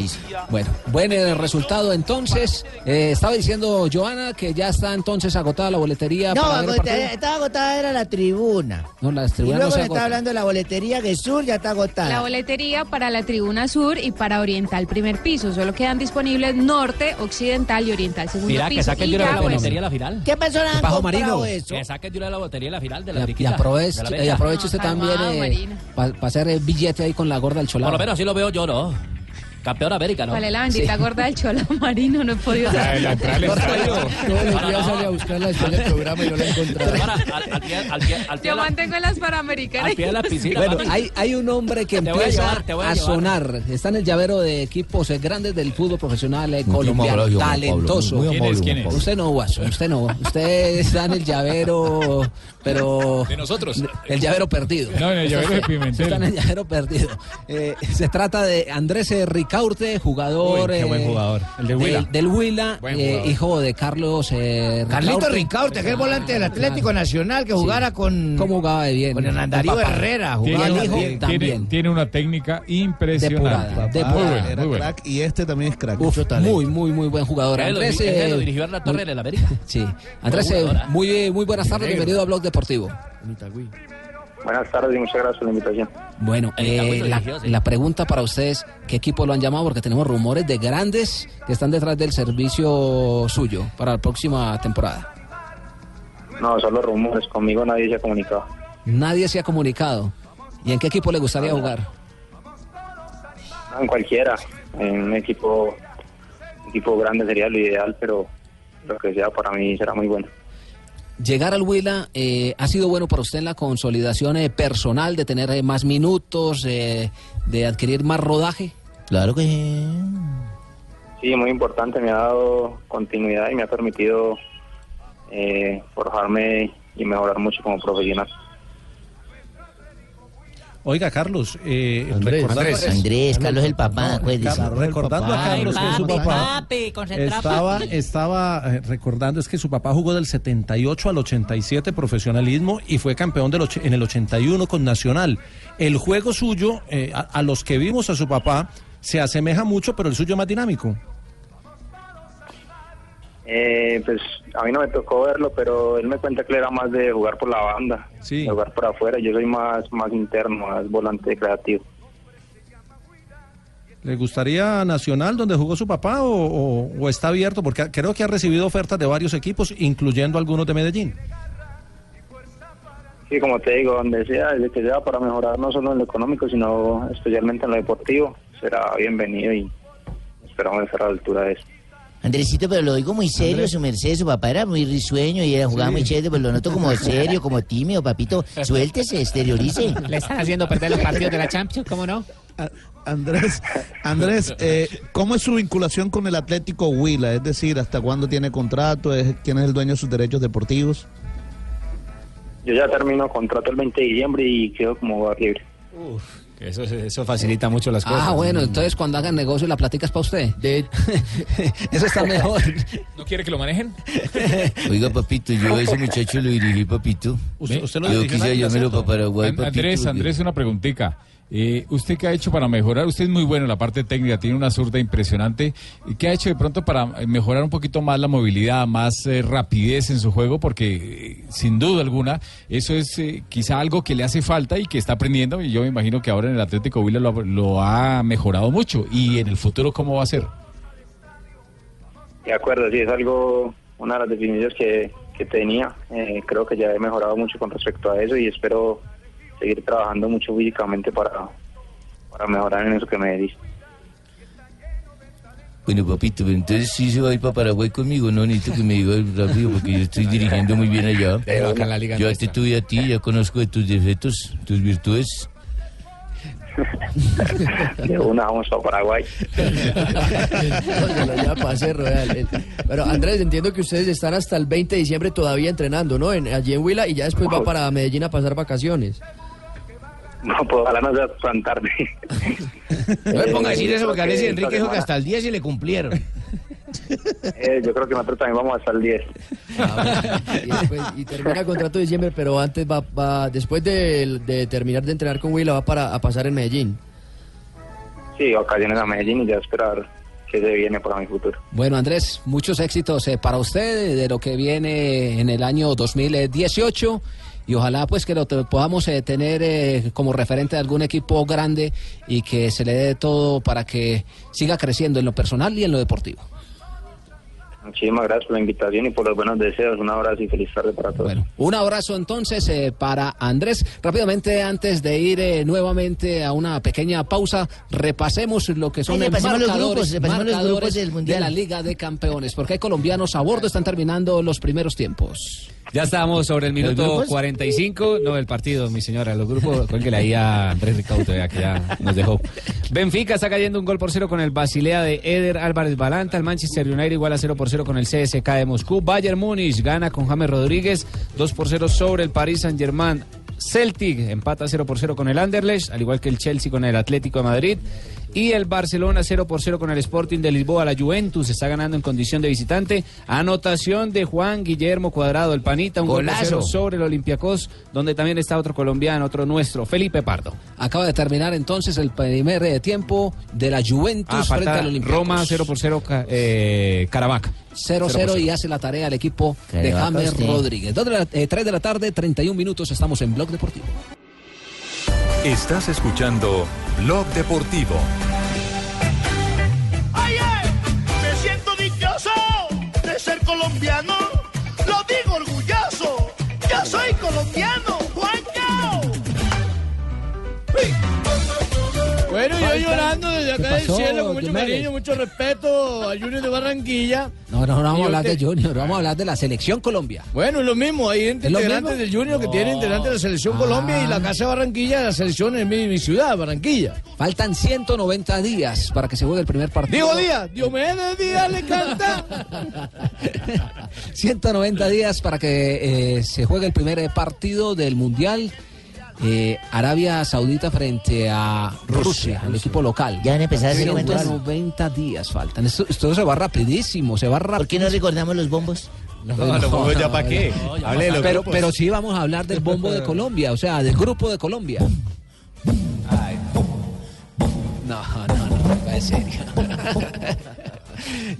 Bueno, buen eh, resultado entonces. Eh, estaba diciendo Joana que ya está entonces agotada la boletería No, para estaba agotada era la tribuna. No, las Y tribunas luego no se está hablando de la boletería que sur ya está agotada. La boletería para la tribuna sur y para oriental primer piso. Solo quedan disponibles norte, occidental y oriental segundo Mira, piso. que saquen de la pues, boletería a la final. ¿Qué personas han Bajo comprado Marino. eso? Que saquen de la boletería a la final de la Y, y aproveche, de la y beca. aproveche usted también para hacer el billete ahí con la gorda del cholado. Por lo menos así lo veo yo, ¿no? Campeón América, ¿no? ¿Cuál es la bendita gorda del chola marino? No he podido La, la entrada al estadio. Todos los días sale a buscarla después del programa y no la al pie Yo mantengo en las panamericanas. al pie de la piscina. Bueno, hay, hay un hombre que empieza a sonar. Está en el llavero de equipos eh, grandes del fútbol profesional eh, colombiano. talentoso. Usted no, Guaso, usted no. Usted está en el llavero, pero... De nosotros. El llavero perdido. No, en el llavero de Está Pimentel. en el llavero perdido. Eh, se trata de Andrés eh, Ricaurte, jugador... Uy, qué buen eh, jugador. El de Huila. del- del Huila, Buen eh, jugador. hijo de Carlos eh, Carlito Ricaurte, que es el volante del Atlético Nacional, que jugara con, ¿Cómo jugaba de bien? con Hernán Darío El papá. Herrera. Jugaba el hijo bien. también. Tiene, tiene una técnica impresionante. Depurada, Muy bueno, Era muy bueno. crack y este también es crack. Uf, muy, muy, muy buen jugador. Andrés, él lo eh, dirigió en la América. Sí. Andrés, eh, ¿eh? muy, muy buenas tardes. Bienvenido a Blog Deportivo. Buenas tardes y muchas gracias por la invitación. Bueno, eh, la, pregunta para ustedes, ¿qué equipo lo han llamado? Porque tenemos rumores de grandes que están detrás del servicio suyo para la próxima temporada. No, solo rumores, conmigo nadie se ha comunicado. Nadie se ha comunicado. ¿Y en qué equipo le gustaría jugar? En cualquiera, en un equipo, un equipo grande sería lo ideal, pero lo que sea para mí será muy bueno. Llegar al Huila eh, ha sido bueno para usted en la consolidación eh, personal, de tener eh, más minutos, eh, de adquirir más rodaje. Claro que sí. Sí, muy importante, me ha dado continuidad y me ha permitido eh, forjarme y mejorar mucho como profesional. Oiga, Carlos, eh, Andrés. recordando, Andrés, Carlos el papá. Carlos, recordando a Carlos que su papi, papá Papi, concentrado. estaba, estaba eh, recordando es que su papá jugó del 78 al 87 profesionalismo y fue campeón del och- en el 81 con Nacional. El juego suyo, eh, a, a los que vimos a su papá, se asemeja mucho, pero el suyo es más dinámico. Eh, pues a mí no me tocó verlo, pero él me cuenta que él era más de jugar por la banda, Sí. de jugar por afuera. Yo soy más, más interno, más volante creativo. ¿Le gustaría Nacional donde jugó su papá o, o- o está abierto? Porque creo que ha recibido ofertas de varios equipos, incluyendo algunos de Medellín. Sí, como te digo, donde sea, desde que sea para mejorar no solo en lo económico, sino especialmente en lo deportivo, será bienvenido y esperamos estar a la altura de eso. Andresito, pero lo digo muy serio, su merced, su papá era muy risueño y era jugaba muy chévere, pero lo noto como serio, como tímido, papito. Suéltese, exteriorice. Le están haciendo perder los partidos de la Champions, ¿cómo no? A- Andrés, Andrés, eh, ¿cómo es su vinculación con el Atlético Huila? Es decir, ¿hasta cuándo tiene contrato? ¿Es- ¿Quién es el dueño de sus derechos deportivos? Yo ya termino contrato el 20 de diciembre y quedo como jugador libre. Eso, eso facilita mucho las cosas. Ah, bueno, entonces cuando hagan negocio la plática es para usted. Eso está mejor. ¿No quiere que lo manejen? Oiga, papito, yo a ese muchacho lo dirigí, papito. ¿Usted- usted lo Yo quise ¿cierto? para Paraguay, papito. Andrés, Andrés, una preguntica. Eh, ¿Usted qué ha hecho para mejorar? Usted es muy bueno en la parte técnica, tiene una zurda impresionante. ¿Y ¿Qué ha hecho de pronto para eh, mejorar un poquito más la movilidad, más eh, rapidez en su juego? Porque eh, sin duda alguna eso es quizá algo que le hace falta y que está aprendiendo. Y yo me imagino que ahora en el Atlético Huila lo, ha- mejorado mucho. ¿Y en el futuro cómo va a ser? De acuerdo, sí, es algo, una de las definiciones que, tenía. Creo que ya he mejorado mucho con respecto a eso y espero seguir trabajando mucho físicamente para, para mejorar en eso que me diste. Bueno, papito, pero entonces sí se va a ir para Paraguay conmigo, no necesito que me diga rápido porque yo estoy dirigiendo muy bien allá. Pero acá en la liga yo nuestra. te tuve a ti, ya conozco de tus defectos, tus virtudes. De una vamos a Paraguay. El- Pero Andrés, entiendo que ustedes están hasta el 20 de diciembre todavía entrenando, ¿no? En, allí en Huila y ya después va para Medellín a pasar vacaciones. No, ojalá no sea tan tarde. No me ponga a decir eso porque a veces que Enrique dijo que hasta el 10 se le cumplieron. Eh, yo creo que nosotros también vamos hasta el 10. Y, después- y termina el contrato de diciembre, pero antes va, va después de, de terminar de entrenar con Huila va para a pasar en Medellín. Sí, vacaciones a Medellín y ya esperar que se viene para mi futuro. Bueno, Andrés, muchos éxitos eh, para usted de lo que viene en el año 2018 y ojalá pues que lo te- podamos eh, tener eh, como referente de algún equipo grande y que se le dé todo para que siga creciendo en lo personal y en lo deportivo. Muchísimas gracias por la invitación y por los buenos deseos. Un abrazo y feliz tarde para todos. Un abrazo entonces eh, para Andrés. Rápidamente, antes de ir eh, nuevamente a una pequeña pausa, repasemos lo que son Ay, los repasemos los marcadores, grupos, repasemos los marcadores grupos del Mundial. de la Liga de Campeones, porque hay colombianos a bordo, están terminando los primeros tiempos. Ya estábamos sobre el ¿Los minuto grupos? 45. No, el partido, mi señora. Los grupos, cuélguele ahí a Andrés Ricauto, ya que ya nos dejó. Benfica está cayendo un gol por cero con el Basilea de Eder Álvarez Balanta. El Manchester United igual a 0 por 0 con el CSK de Moscú. Bayern Múnich gana con James Rodríguez 2 por 0 sobre el Paris Saint Germain. Celtic empata 0 por 0 con el Anderlecht, al igual que el Chelsea con el Atlético de Madrid. Y el Barcelona 0 por 0 con el Sporting de Lisboa. La Juventus está ganando en condición de visitante. Anotación de Juan Guillermo Cuadrado, el panita, un Golazo. sobre el Olympiacos, donde también está otro colombiano, otro nuestro, Felipe Pardo. Acaba de terminar entonces el primer eh, tiempo de la Juventus Ah, frente al Olympiacos. Roma 0 por 0, eh, Caravaca. 0-0 y hace la tarea el equipo de James. Rodríguez. 2 de la, eh, 3 de la tarde, 31 minutos, estamos en Blog Deportivo. Estás escuchando Blog Deportivo. ¡Ay, ay! Me siento dichoso de ser colombiano. Lo digo orgulloso. Yo soy colombiano. Bueno, yo llorando desde acá del cielo con mucho cariño, mucho respeto al Junior de Barranquilla. No, no, no vamos a hablar de Junior, vamos a hablar de la selección Colombia. Bueno, es lo mismo, hay gente ¿Es lo integrantes del Junior que No. tiene integrantes de la Selección Colombia y la Casa de Barranquilla, la selección en mi, ciudad, Barranquilla. Faltan 190 días para que se juegue el primer partido. Digo Díaz, Diomedes Díaz le canta. 190 días para que eh, se juegue el primer partido del Mundial. Eh, Arabia Saudita frente a Rusia, el equipo local. Ya van a empezar a hacer 190 días faltan. Esto, esto se va rapidísimo, se va rápido. ¿Por qué no recordamos los bombos? No, los bombos ya pa' qué. no, ya Hable de los pero, grupos. pero sí vamos a hablar del bombo de Colombia, o sea, del grupo de Colombia. Ay. No, no, no, va en serio.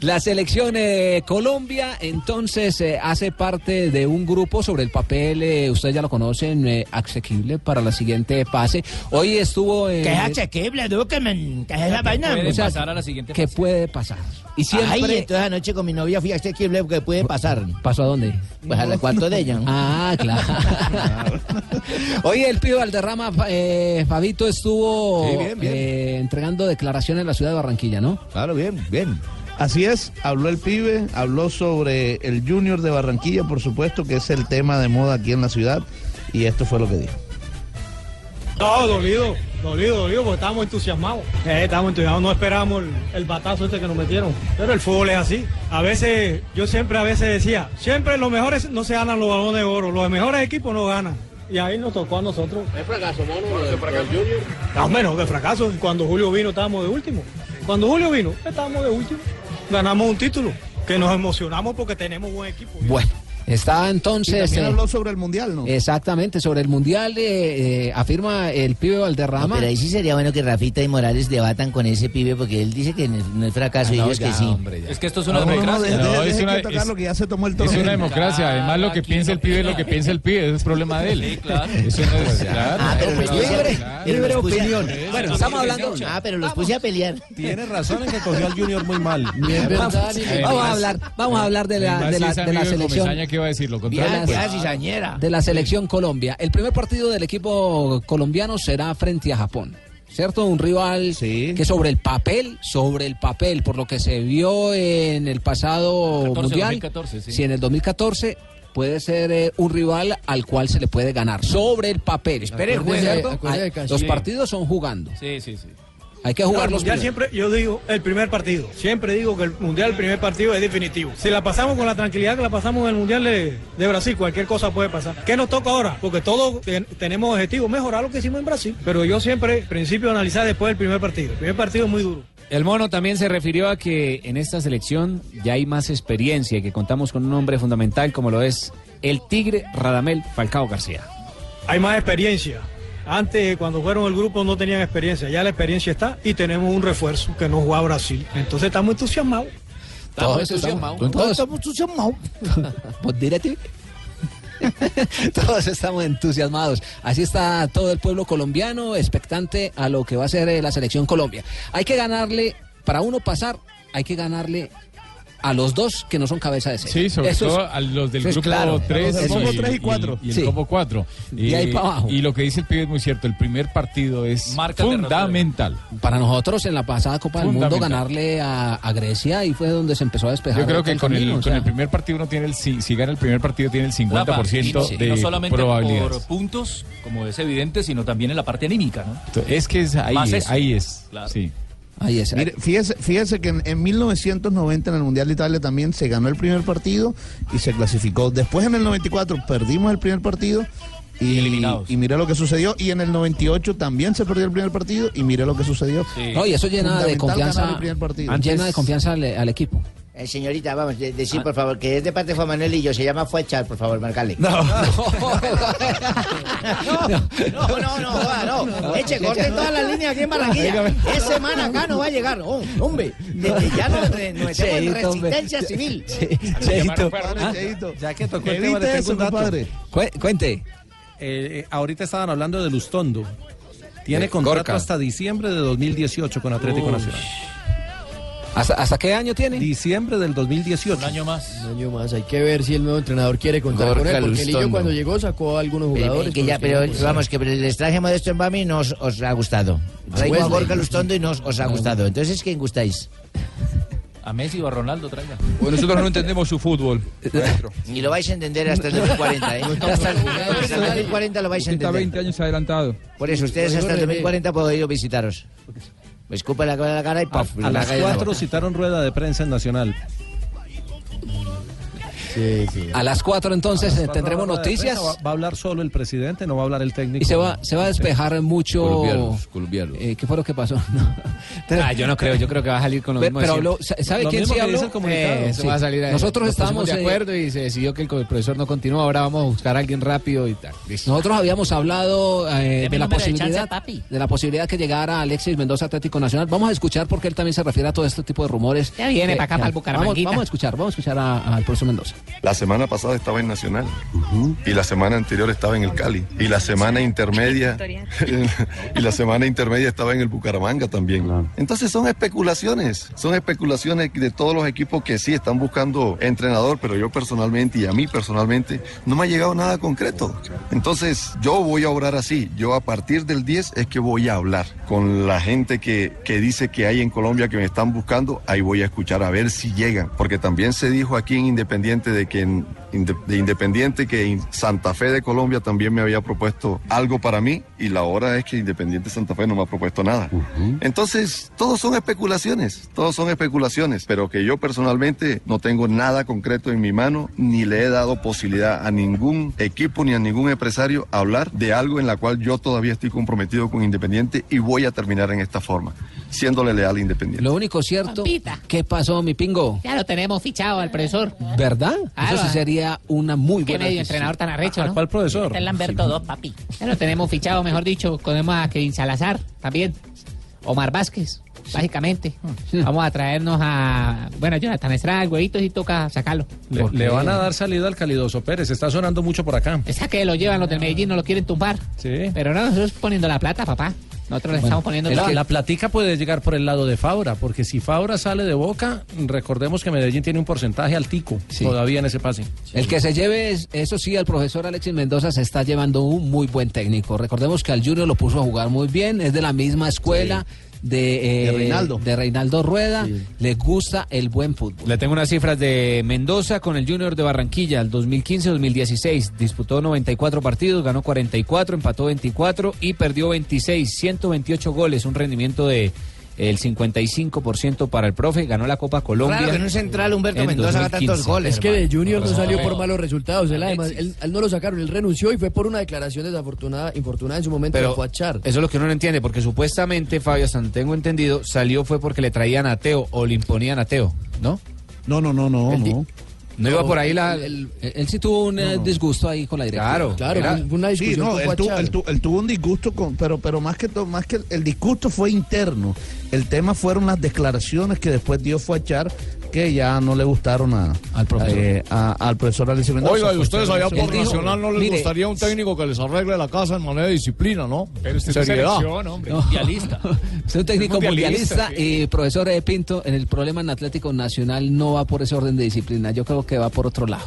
La selección eh, Colombia entonces eh, hace parte de un grupo sobre el papel, eh, ustedes ya lo conocen, eh, asequible para la siguiente fase. Hoy estuvo en... Que es asequible, Dukeman, que es esa vaina. puede O sea, pasar a la siguiente ¿Qué fase. puede pasar? Y siempre... Ay, entonces anoche con mi novia fui asequible que puede pasar. ¿Pasó a dónde? Pues al cuarto de ella. Ah, claro. Oye, el pibe Valderrama, eh, Fabito, estuvo Sí, bien, bien. eh, entregando declaraciones en la ciudad de Barranquilla, ¿no? Claro, bien, bien. Así es, habló el pibe, habló sobre el Junior de Barranquilla, por supuesto, que es el tema de moda aquí en la ciudad, y esto fue lo que dijo. No, dolido, dolido, dolido, porque estábamos entusiasmados. Eh, estábamos entusiasmados, no esperábamos el, el batazo este que nos metieron. Pero el fútbol es así. A veces, yo siempre a veces decía, siempre los mejores no se ganan los balones de oro, los mejores equipos no ganan. Y ahí nos tocó a nosotros. Es fracaso, mono, de fracaso. No, menos de fracaso. Cuando Julio vino estábamos de último. Cuando Julio vino estábamos de último. Ganamos un título. Que nos emocionamos porque tenemos buen equipo. Bueno, está Y entonces... también eh, habló sobre el Mundial, ¿no? Exactamente, sobre el Mundial eh, eh, afirma el pibe Valderrama. pero ahí sí sería bueno que Rafita y Morales debatan con ese pibe porque él dice que no es- no es fracaso y ellos que sí. Es que esto es No, una no, no, democracia. de- de- No, es una- es- lo que ya se tomó el Es una democracia, además lo que piensa el pibe es lo que piensa el pibe, ese es problema de él. Sí, claro. Eso no es claro. Ah, pero Libre, libre opinión. Bueno, estamos hablando... Ah, pero los puse a pelear. Tiene razón en que cogió al Junior muy mal. Vamos, a hablar, vamos a hablar de la, selección. ¿Qué va a decir? Lo de contrario. la, pues. de la selección Colombia. El primer partido del equipo colombiano será frente a Japón. ¿Cierto? Un rival que sobre el papel, sobre el papel, por lo que se vio en el pasado 14, mundial, 2014, sí. si en el 2014 puede ser eh, un rival al cual se le puede ganar sobre el papel. Espere, que los partidos son jugando. Sí, sí, sí. Hay que No, jugar el los siempre, yo digo, el primer partido. Siempre digo que el mundial, el primer partido es definitivo. Si la pasamos con la tranquilidad que la pasamos en el mundial de, de Brasil, cualquier cosa puede pasar. ¿Qué nos toca ahora? Porque todos ten- tenemos objetivos, mejorar lo que hicimos en Brasil. Pero yo siempre, principio, analizar después del primer partido. El primer partido es muy duro. El mono también se refirió a que en esta selección ya hay más experiencia y que contamos con un hombre fundamental como lo es el Tigre Radamel Falcao García. Hay más experiencia. Antes, cuando fueron el grupo, no tenían experiencia. Ya la experiencia está y tenemos un refuerzo que no juega a Brasil. Entonces estamos entusiasmados. Todos estamos, todos estamos entusiasmados. Pues. Todos estamos entusiasmados. Así está todo el pueblo colombiano, expectante a lo que va a ser eh, la selección Colombia. Hay que ganarle, para uno pasar, hay que ganarle a los dos que no son cabeza de serie. Sí, sobre Eso es- todo a los del grupo claro. 3 Los del grupo tres y cuatro. y, el Sí. grupo 4. De ahí para abajo. Y lo que dice el pibe es muy cierto, el primer partido es Marca fundamental. Para nosotros en la pasada Copa del Mundo ganarle a, a Grecia y fue donde se empezó a despejar. Yo creo que el con el, con el primer partido uno tiene el si, si gana el primer partido tiene el 50% Rafa, y no, y de no solamente probabilidades. por puntos, como es evidente, sino también en la parte anímica, ¿no? Es que es ahí, Más eso. ahí es. Claro. Sí. Ahí es. Mire, fíjese, fíjese que en, en 1990 en el Mundial de Italia también se ganó el primer partido y se clasificó. Después en el 94 perdimos el primer partido y, y mire lo que sucedió. Y en el 98 también se perdió el primer partido y mire lo que sucedió. No, y eso llena de confianza. ganar el primer partido. Llena de confianza al, al equipo. Eh, señorita, vamos, de- decir por favor que es de parte de Juan Manuel y yo, se llama Fuechar, por favor, marcale. No, no, no, no, joda, no. Eche, corte todas las líneas aquí en Barranquilla. Es semana acá no va a llegar. Oh, hombre, desde ya nos, re- nos metemos en Cheito, resistencia civil. Cheito. Ah, Ya que tocó el tema, le tengo un dato. compadre. cuente. Eh, eh, ahorita estaban hablando de Lustondo. Tiene contrato hasta diciembre de 2018 con Atlético. Nacional. ¿Hasta, ¿Hasta qué año tiene? Diciembre del 2018. Un año más. Un año más. Hay que ver si el nuevo entrenador quiere contar con Gorka él. Porque Lillo cuando llegó sacó a algunos Eh, jugadores. que con ya, que pero vamos, que les traje Modesto en Bami y no os, ha gustado. Traigo a. Gorka Lustondo y no os, ha gustado. Entonces, ¿quién gustáis? A Messi o a Ronaldo traiga. Pues nosotros no entendemos su fútbol. maestro. Ni lo vais a entender hasta el 2040, ¿eh? Hasta el, hasta el 2040 lo vais a Usted está entender. 20 años adelantado. Por eso, ustedes hasta el 2040 puedo ir a visitaros. Me escupa la cara la cara y A, ¡paf! a las calle de la 4 boca. citaron rueda de prensa en Nacional. A las 4 entonces las eh, tendremos noticias Va, a hablar solo el presidente, no va a hablar el técnico. y se va, se va a despejar mucho. Colombianos, colombianos. Eh, ¿Qué fue lo que pasó? Ah, yo no creo, yo creo que va a salir con lo Pero, mismo. pero habló, ¿sabe Lo quién mismo sí habló? el. Eh, Eso sí. va a salir a- Nosotros estábamos de eh, acuerdo y se decidió que el el profesor no continúa. Ahora vamos a buscar a alguien rápido y tal. Listo. Nosotros habíamos hablado eh, de la número de posibilidad chance, papi. de la posibilidad que llegara Alexis Mendoza Atlético Nacional. Vamos a escuchar porque él también se refiere a todo este tipo de rumores. Ya viene Eh, pa' acá, eh, pa'l vamos, Bucaramanguita. vamos a escuchar, vamos a escuchar a- al profesor Mendoza. La semana pasada estaba en Nacional. Y la semana anterior estaba en el Cali. Y la semana intermedia y la semana intermedia estaba en el Bucaramanga también. Entonces son especulaciones, son especulaciones de todos los equipos que sí están buscando entrenador, pero yo personalmente y a mí personalmente no me ha llegado nada concreto. Entonces yo voy a obrar así, yo a partir del 10 es que voy a hablar con la gente que, que dice que hay en Colombia que me están buscando, ahí voy a escuchar a ver si llegan, porque también se dijo aquí en Independiente de que en de Independiente que en Santa Fe de Colombia también me había propuesto algo para mí y la hora es que Independiente Santa Fe no me ha propuesto nada. Entonces, todos son especulaciones, todos son especulaciones, pero que yo personalmente no tengo nada concreto en mi mano ni le he dado posibilidad a ningún equipo ni a ningún empresario a hablar de algo en la cual yo todavía estoy comprometido con Independiente y voy a terminar en esta forma, siéndole leal a Independiente. Lo único cierto, Pampita. ¿qué pasó, mi pingo? Ya lo tenemos fichado al profesor. ¿Verdad? Claro. Eso sí sería una muy Qué buena medio decisión. entrenador tan arrecho, ¿no? ¿Cuál profesor? Es Lamberto 2, papi. Ya lo tenemos fichado, mejor dicho. Tenemos a Kevin Salazar también. Omar Vázquez, básicamente. Vamos a traernos a. Bueno, Jonathan Estrada, el huevito, y toca sacarlo. Le, le van a dar salida al Calidoso Pérez, está sonando mucho por acá. Esa que lo llevan los del Medellín, no lo quieren tumbar. Sí. Pero no, nosotros poniendo la plata, papá. Nosotros le estamos poniendo la, que- la platica puede llegar por el lado de Fabra, porque si Fabra sale de Boca, recordemos que Medellín tiene un porcentaje altico todavía en ese pase. El que se lleve, es- eso sí, al profesor Alexis Mendoza se está llevando un muy buen técnico. Recordemos que al Junior lo puso a jugar muy bien, es de la misma escuela de, eh, De Reinaldo. de Reinaldo Rueda, le gusta el buen fútbol. Le tengo unas cifras de Mendoza con el Junior de Barranquilla, el 2015-2016. Disputó 94 partidos, ganó 44, empató 24 y perdió 26, 128 goles, un rendimiento de el 55% para el profe, ganó la Copa Colombia. Raro que en un central Humberto en Mendoza haga tantos 2015. goles. Es que de Junior no No, salió por malos resultados. Él, además, él, él no lo sacaron, él renunció y fue por una declaración desafortunada, infortunada en su momento Pero que fue a Char. eso es lo que uno no entiende, porque supuestamente, Fabio, hasta tengo entendido, salió fue porque le traían a Teo o le imponían a Teo, ¿no? No, no, no, no, El no. No iba por ahí la... Él, él sí tuvo un eh, disgusto ahí con la directiva. Claro, Era- fue una Sí, no, él, tuvo, él tu- él tuvo un disgusto, con, pero, pero más que todo, más que el, el disgusto fue interno. El tema fueron las declaraciones que después dio fue a echar que ya no le gustaron a, al profesor, al profesor Alexis Mendoza. Oiga, y ustedes allá por dijo, Nacional no les mire, gustaría un técnico que les arregle la casa en manera de disciplina, ¿no? Pero usted Seriedad. selección, hombre. No. Mundialista. Un técnico Mundialista, mundialista y profesor eh, Pinto, en el problema en Atlético Nacional no va por ese orden de disciplina, yo creo que va por otro lado.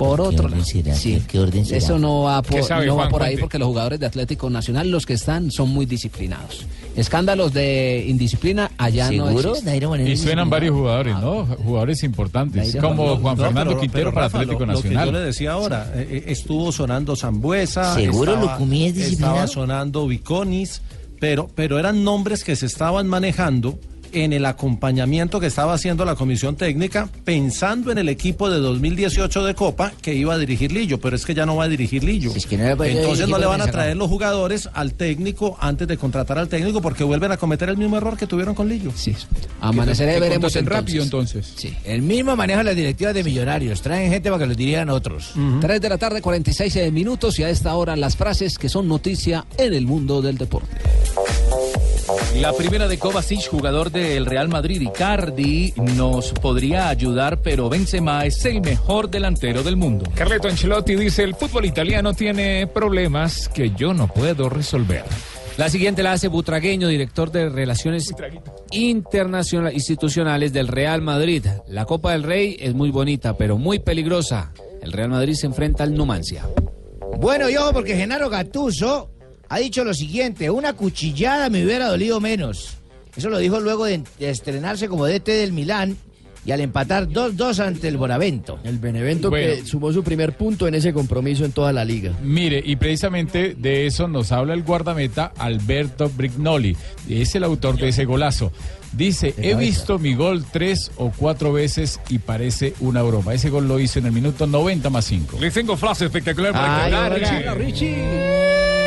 Por otro lado. Sí. ¿Qué orden será? Eso no va ¿Qué por, sabe, no va Juan? por ahí porque los jugadores de Atlético Nacional, los que están, son muy disciplinados. Escándalos de indisciplina allá no ¿Seguro? Moreno Y suenan varios jugadores, Ah. ¿no? Jugadores importantes, Dairo como. Juan No, Fernando pero- Quintero pero, para Rafa, Atlético lo- Nacional. Lo que yo le decía ahora, eh, eh, estuvo sonando Zambuesa, ¿Seguro estaba, Lucumí es disciplinado? estaba sonando Viconis, pero, pero eran nombres que se estaban manejando en el acompañamiento que estaba haciendo la comisión técnica, pensando en el equipo de 2018 de Copa que iba a dirigir Lillo, pero es que ya no va a dirigir Lillo. Entonces no le van a traer los jugadores al técnico antes de contratar al técnico porque vuelven a cometer el mismo error que tuvieron con Lillo. Sí. Amaneceré Que veremos entonces. rápido entonces. Sí. El mismo maneja las directivas de millonarios. Traen gente para que los dirijan otros. 3 de la tarde, 46 eh, minutos y a esta hora las frases que son noticia en el mundo del deporte. La primera de Kovacic, jugador del Real Madrid, Icardi, nos podría ayudar, pero Benzema es el mejor delantero del mundo. Carleto Ancelotti dice, el fútbol italiano tiene problemas que yo no puedo resolver. La siguiente la hace Butragueño, director de Relaciones Internacionales Institucionales del Real Madrid. La Copa del Rey es muy bonita, pero muy peligrosa. El Real Madrid se enfrenta al Numancia. Bueno, y ojo, porque Genaro Gatuso ha dicho lo siguiente: una cuchillada me hubiera dolido menos. Eso lo dijo luego de, estrenarse como DT del Milán y al empatar 2-2 ante el Bonavento. El Benevento Bueno. que sumó su primer punto en ese compromiso en toda la liga. Mire, y precisamente de eso nos habla el guardameta Alberto Brignoli. Es el autor de ese golazo. Dice, he visto mi gol tres o cuatro veces y parece una broma. Ese gol lo hizo en el minuto 90 más 5. Les tengo frase espectacular para Ay, contar. ahora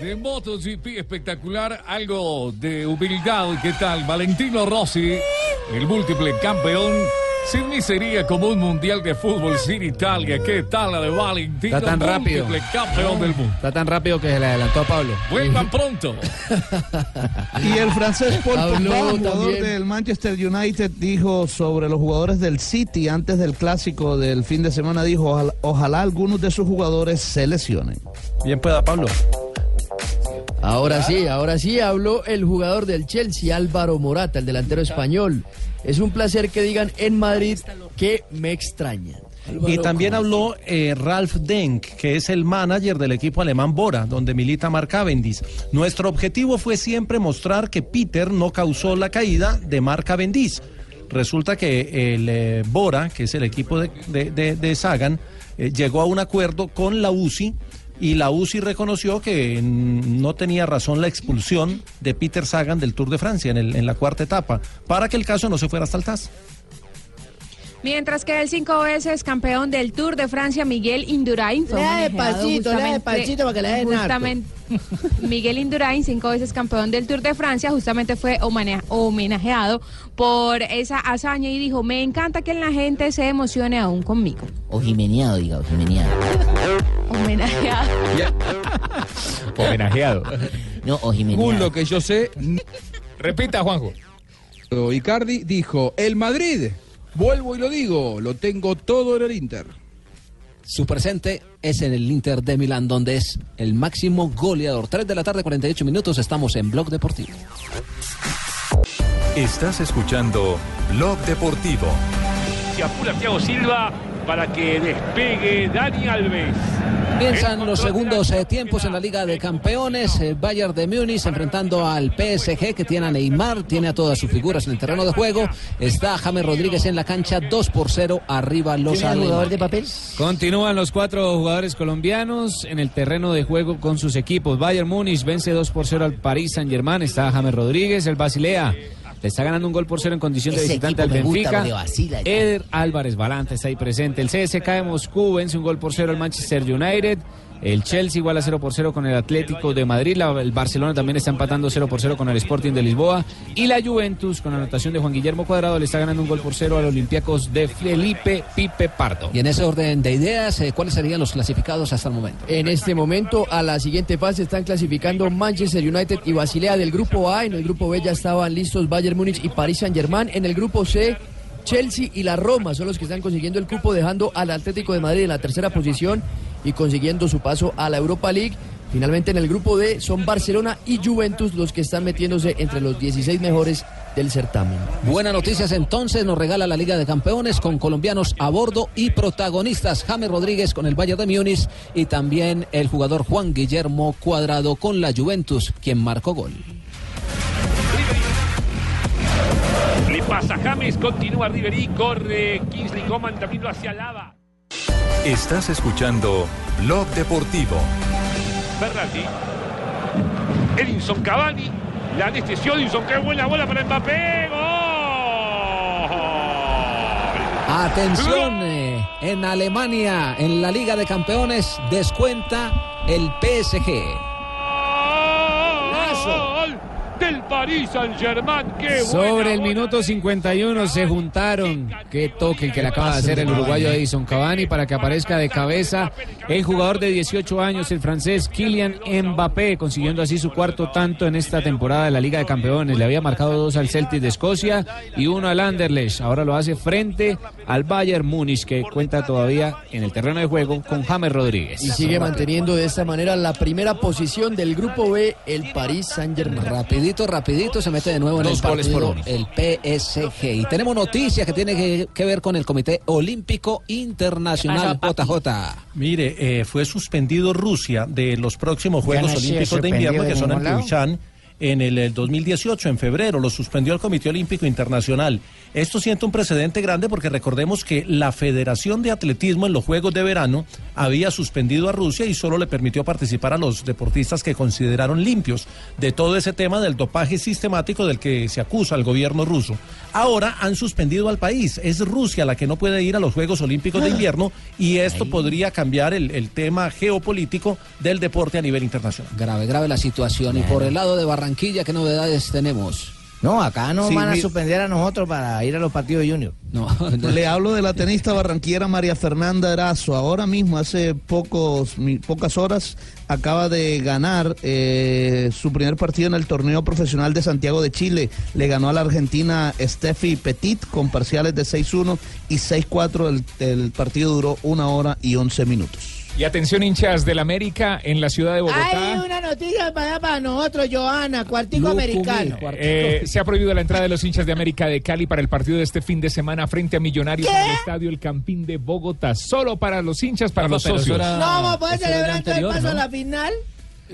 De MotoGP espectacular, algo de humildad. ¿Qué tal? Valentino Rossi, el múltiple campeón. Sin mí sería como un mundial de fútbol sin Italia. ¿Qué tal la de Valentino? Está tan rápido. Múltiple campeón del mundo. Está tan rápido que se le adelantó a Pablo. Vuelvan pronto. Y el francés Paul Pogba, jugador también. del Manchester United, dijo sobre los jugadores del City antes del clásico del fin de semana, dijo, ojalá, ojalá algunos de sus jugadores se lesionen. Bien pueda Pablo. Ahora sí, ahora sí habló el jugador del Chelsea, Álvaro Morata, el delantero español. Es un placer que digan en Madrid que me extrañan. Y también habló eh, Ralf Denk, que es el manager del equipo alemán Bora, donde milita Mark Cavendish. Nuestro objetivo fue siempre mostrar que Peter no causó la caída de Mark Cavendish. Resulta que el eh, Bora, que es el equipo de, de- de- de Sagan, eh, llegó a un acuerdo con la UCI y la UCI reconoció que no tenía razón la expulsión de Peter Sagan del Tour de Francia en, el- en la cuarta etapa, para que el caso no se fuera hasta el TAS. Mientras que el cinco veces campeón del Tour de Francia, Miguel Indurain, fue justamente- despacito para que le justamente Miguel Indurain, cinco veces campeón del Tour de Francia, justamente fue homenajeado por esa hazaña y dijo, me encanta que la gente se emocione aún conmigo. O jimeneado, diga, o jimeneado. Homenajeado. Homenajeado. No, o jimeneado. Según lo que yo sé, Repita, Juanjo. Icardi dijo, el Madrid, vuelvo y lo digo, lo tengo todo en el Inter. Su presente es en el Inter de Milán, donde es el máximo goleador. 3 de la tarde, 48 minutos, estamos en Blog Deportivo. Estás escuchando Blog Deportivo. Se apura Thiago Silva para que despegue Dani Alves. Comienzan los segundos eh, tiempos en la Liga de Campeones. El Bayern de Múnich enfrentando al PSG que tiene a Neymar, tiene a todas sus figuras en el terreno de juego. Está James Rodríguez en la cancha, 2 por 0 arriba los ¿Tiene al jugador alemanes. de papel? Continúan los cuatro jugadores colombianos en el terreno de juego con sus equipos. Bayern Múnich vence 2 por 0 al París Saint Germain. Está James Rodríguez, el Basilea. Le está ganando un gol por cero en condición de Ese visitante al Benfica. vacila. Eder Álvarez Balanta está ahí presente. El CSK de Moscú vence un gol por cero al Manchester United. El Chelsea igual a 0 por 0 con el Atlético de Madrid. La- el Barcelona también está empatando 0 por 0 con el Sporting de Lisboa. Y la Juventus, con la anotación de Juan Guillermo Cuadrado, le está ganando un gol por cero al Olympiacos de Felipe Pipe Pardo. Y en ese orden de ideas, eh, ¿cuáles serían los clasificados hasta el momento? En este momento, a la siguiente fase están clasificando Manchester United y Basilea del grupo A. En el grupo B ya estaban listos Bayern Múnich y Paris Saint-Germain. En el grupo C, Chelsea y la Roma son los que están consiguiendo el cupo, dejando al Atlético de Madrid en la tercera posición y consiguiendo su paso a la Europa League. Finalmente, en el grupo D son Barcelona y Juventus los que están metiéndose entre los 16 mejores del certamen. Buenas noticias entonces, nos regala la Liga de Campeones con colombianos a bordo y protagonistas. James Rodríguez con el Bayern de Múnich y también el jugador Juan Guillermo Cuadrado con la Juventus, quien marcó gol. Le pasa James, continúa Riverí, corre Kingsley Coman, también hacia Lava. Estás escuchando Blog Deportivo. Berratti. Edinson Cavani. La anestesió Edinson. ¡Qué buena bola para Mbappé! ¡Gol! Atención, eh, en Alemania, en la Liga de Campeones, descuenta el PSG. ¡Gol del Paris Saint-Germain! ¡Qué Sobre el minuto 51 se juntaron. Qué toque el que le acaba de hacer el uruguayo Edison Cavani para que aparezca de cabeza el jugador de 18 años, el francés Kylian Mbappé, consiguiendo así su cuarto tanto en esta temporada de la Liga de Campeones. Le había marcado dos al Celtic de Escocia y uno al Anderlecht. Ahora lo hace frente al Bayern Múnich, que cuenta todavía en el terreno de juego con James Rodríguez. Y sigue manteniendo de esta manera la primera posición del grupo B, el Paris Saint-Germain. Rapidito, rapidito, se mete de nuevo en Dos el goles por partido el PSG. Y tenemos noticias que tiene que, que ver con el Comité Olímpico Internacional, JJ. Mire, eh, fue suspendido Rusia de los próximos Juegos Olímpicos de Invierno de que son en. Pyeongchang en el, eh, 2018, en febrero. Lo suspendió el Comité Olímpico Internacional. Esto siente un precedente grande porque recordemos que la Federación de Atletismo en los Juegos de Verano había suspendido a Rusia y solo le permitió participar a los deportistas que consideraron limpios de todo ese tema del dopaje sistemático del que se acusa al gobierno ruso. Ahora han suspendido al país. Es Rusia la que no puede ir a los Juegos Olímpicos de Invierno y esto podría cambiar el, el tema geopolítico del deporte a nivel internacional. Grave, grave la situación. Y por el lado de Barranquilla, ¿qué novedades tenemos? No, acá no Sí, van a mi- suspender a nosotros para ir a los partidos de Junior. No, Le hablo de la tenista barranquillera María Fernanda Erazo. Ahora mismo, hace pocos, mi- pocas horas, acaba de ganar eh, su primer partido en el torneo profesional de Santiago de Chile. Le ganó a la argentina Steffi Petit con parciales de 6-1 y 6-4. El, el partido duró una hora y 11 minutos. Y atención hinchas del América en la ciudad de Bogotá. Hay una noticia para, para nosotros, Joana, cuartico americano. Eh, se ha prohibido la entrada de los hinchas de América de Cali para el partido de este fin de semana frente a Millonarios en el estadio El Campín de Bogotá. Solo para los hinchas, para Rafa, los socios. era- No vamos a poder Eso era celebrar entonces anterior, paso ¿no? a la final.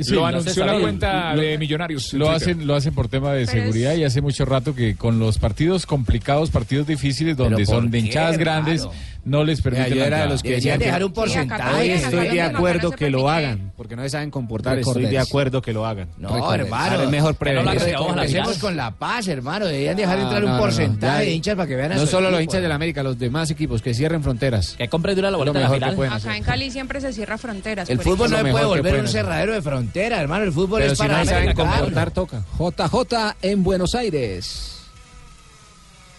Sí, lo anunció la cuenta Lo- de Millonarios. Lo Twitter. hacen, lo hacen por tema de Pero es- seguridad y hace mucho rato que con los partidos complicados, partidos difíciles donde ¿por son de hinchadas grandes? No les permiten yo era de los que decían que hoy estoy de acuerdo que lo hagan, porque no se saben comportar, estoy de acuerdo que lo hagan. No, hermano. Es mejor prevenir. Empecemos con la paz, hermano. Deberían dejar No, entrar un porcentaje de hinchas para que vean a No solo los hinchas del América, los demás equipos que cierren fronteras. Que compre dura la Lo boleta de la mejor que final. pueden Acá en Cali siempre se cierra fronteras. El por fútbol no se puede volver un cerradero de frontera, hermano. El fútbol es para no saben comportar, toca. JJ en Buenos Aires.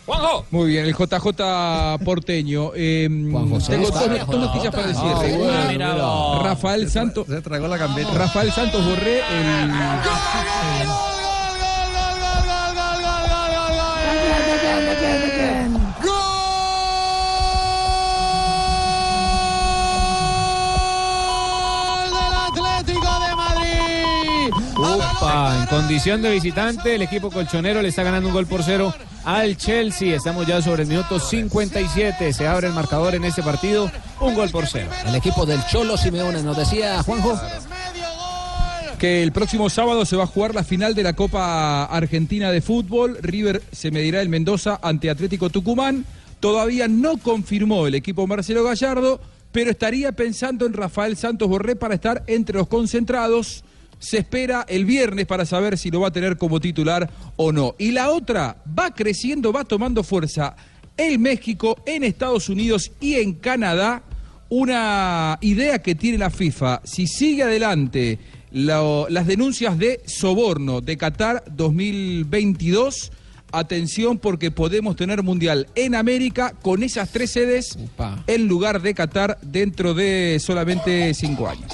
Juanjo. Muy bien, el JJ porteño. Eh, José tengo dos, dos noticias para decirle. Ah, bueno. Rafael Santos. Se tragó la gambeta. Rafael Santos Borré, el. En condición de visitante, el equipo colchonero le está ganando un gol por cero al Chelsea. Estamos ya sobre el minuto 57. Se abre el marcador en este partido. Un gol por cero. El equipo del Cholo Simeone nos decía Juanjo. que el próximo sábado se va a jugar la final de la Copa Argentina de Fútbol. River se medirá el Mendoza ante Atlético Tucumán. Todavía no confirmó el equipo Marcelo Gallardo, pero estaría pensando en Rafael Santos Borré para estar entre los concentrados. Se espera el viernes para saber si lo va a tener como titular o no. Y la otra va creciendo, va tomando fuerza en México, en Estados Unidos y en Canadá. Una idea que tiene la FIFA, si sigue adelante las denuncias de soborno de Qatar 2022, atención porque podemos tener mundial en América con esas tres sedes en lugar de Qatar dentro de solamente cinco años.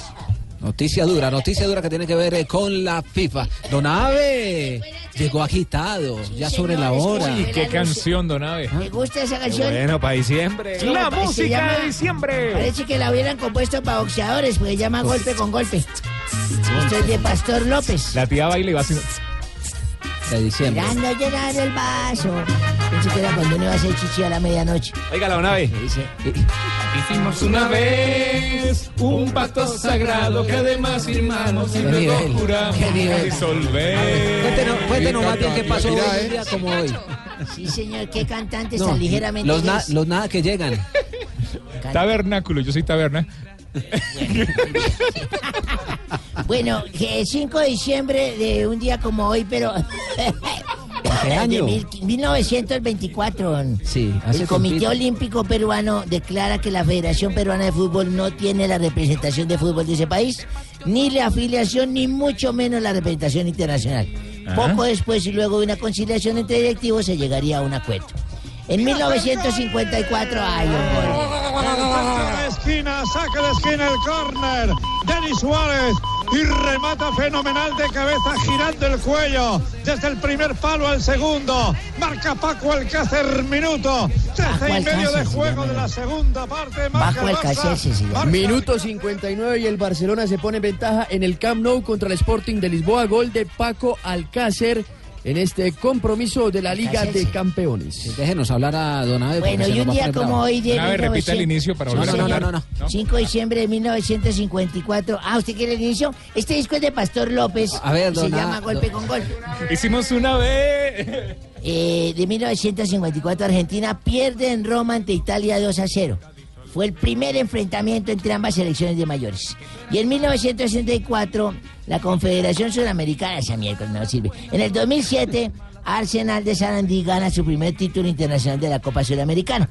Noticia dura, noticia dura que tiene que ver eh, con la FIFA. Don Ave llegó agitado, ya sobre la hora. Uy, qué canción, Don Ave. ¿Me gusta esa canción? para diciembre. Sí, La se música llama- de diciembre. Parece que la hubieran compuesto para boxeadores, porque se llama golpe con golpe. Esto es de Pastor López. La tía baila y va haciendo. De diciembre. Mirando llenar el vaso. Pensé que era cuando uno iba a hacer chichi a la medianoche. Oiga, la nave. Hicimos una vez un pacto sagrado que además firmamos y Qué luego nivel, juramos qué nivel. disolver. Cuéntenos, cuéntenos más bien qué pasó hoy, un día como hoy. Sí, señor, qué cantantes No, tan ligeramente. los, na- gays. los nada que llegan. Tabernáculo, yo soy taberna. Bueno, que el 5 de diciembre de un día como hoy, pero. qué año? De mil- 1924. Sí, hace El Comité. Olímpico Peruano declara que la Federación Peruana de Fútbol no tiene la representación de fútbol de ese país, ni la afiliación, ni mucho menos la representación internacional. Ajá. Poco después y luego de una conciliación entre directivos se llegaría a un acuerdo. En 1954 hay un gol. Saca de esquina, saca de esquina el córner. Denis Suárez y remata fenomenal de cabeza girando el cuello desde el primer palo al segundo. Marca Paco Alcácer minuto. Trece y medio de juego de la segunda parte. Marca Bajo el Barça. Minuto 59 y el Barcelona se pone en ventaja en el Camp Nou contra el Sporting de Lisboa. Gol de Paco Alcácer en este compromiso de la Liga de Campeones. Déjenos hablar a Don Ave. Bueno, y un a día como bravo. hoy de Don Ave, repita el 1900. inicio para Sí, volver a señor. hablar. No, no. 5 de diciembre de 1954. Ah, ¿usted quiere el inicio? Este disco es de Pastor López. A ver, y Se don llama A- Golpe con Golpe. Hicimos una vez. Eh, de 1954, Argentina pierde en Roma ante Italia 2 a 0. Fue el primer enfrentamiento entre ambas selecciones de mayores. Y en 1964, la Confederación Sudamericana, esa miércoles no sirve. En el 2007, Arsenal de Sarandí gana su primer título internacional de la Copa Sudamericana.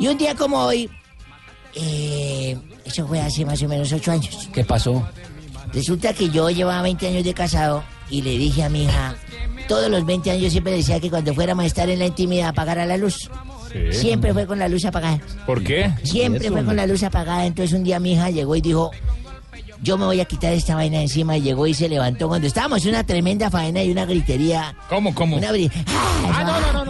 Y un día como hoy, eh, eso fue hace más o menos 8 años. ¿Qué pasó? Resulta que yo llevaba 20 años de casado y le dije a mi hija, todos los 20 años yo siempre decía que cuando fuéramos a estar en la intimidad apagara la luz. Siempre fue con la luz apagada. ¿Por qué? Siempre fue con la luz apagada. Entonces un día mi hija llegó y dijo, yo me voy a quitar esta vaina de encima. Y llegó y se levantó cuando estábamos en una tremenda faena y una gritería. ¿Cómo, cómo? Una bri- ¡Ah, no, no, no,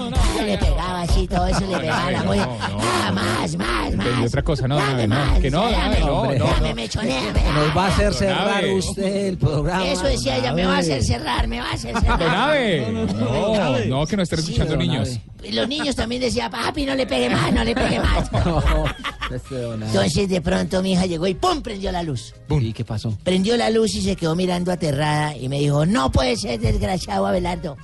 así, todo eso le pegaba a la no, no. ¡Ah, más, más, Y más! otra cosa, no, Don Ave, no. más, Que no, dame, no, dame, no. Nos va a hacer cerrar usted el programa. Eso decía ella, me va a hacer cerrar, me va a hacer cerrar. Don Ave. No, no, que no estén escuchando niños. Y Los niños también decían, papi, no le pegue más, no le pegue más. Este. Entonces de pronto mi hija llegó y ¡pum! prendió la luz. ¿Y qué pasó? Prendió la luz y se quedó mirando aterrada y me dijo, no puede ser desgraciado Abelardo.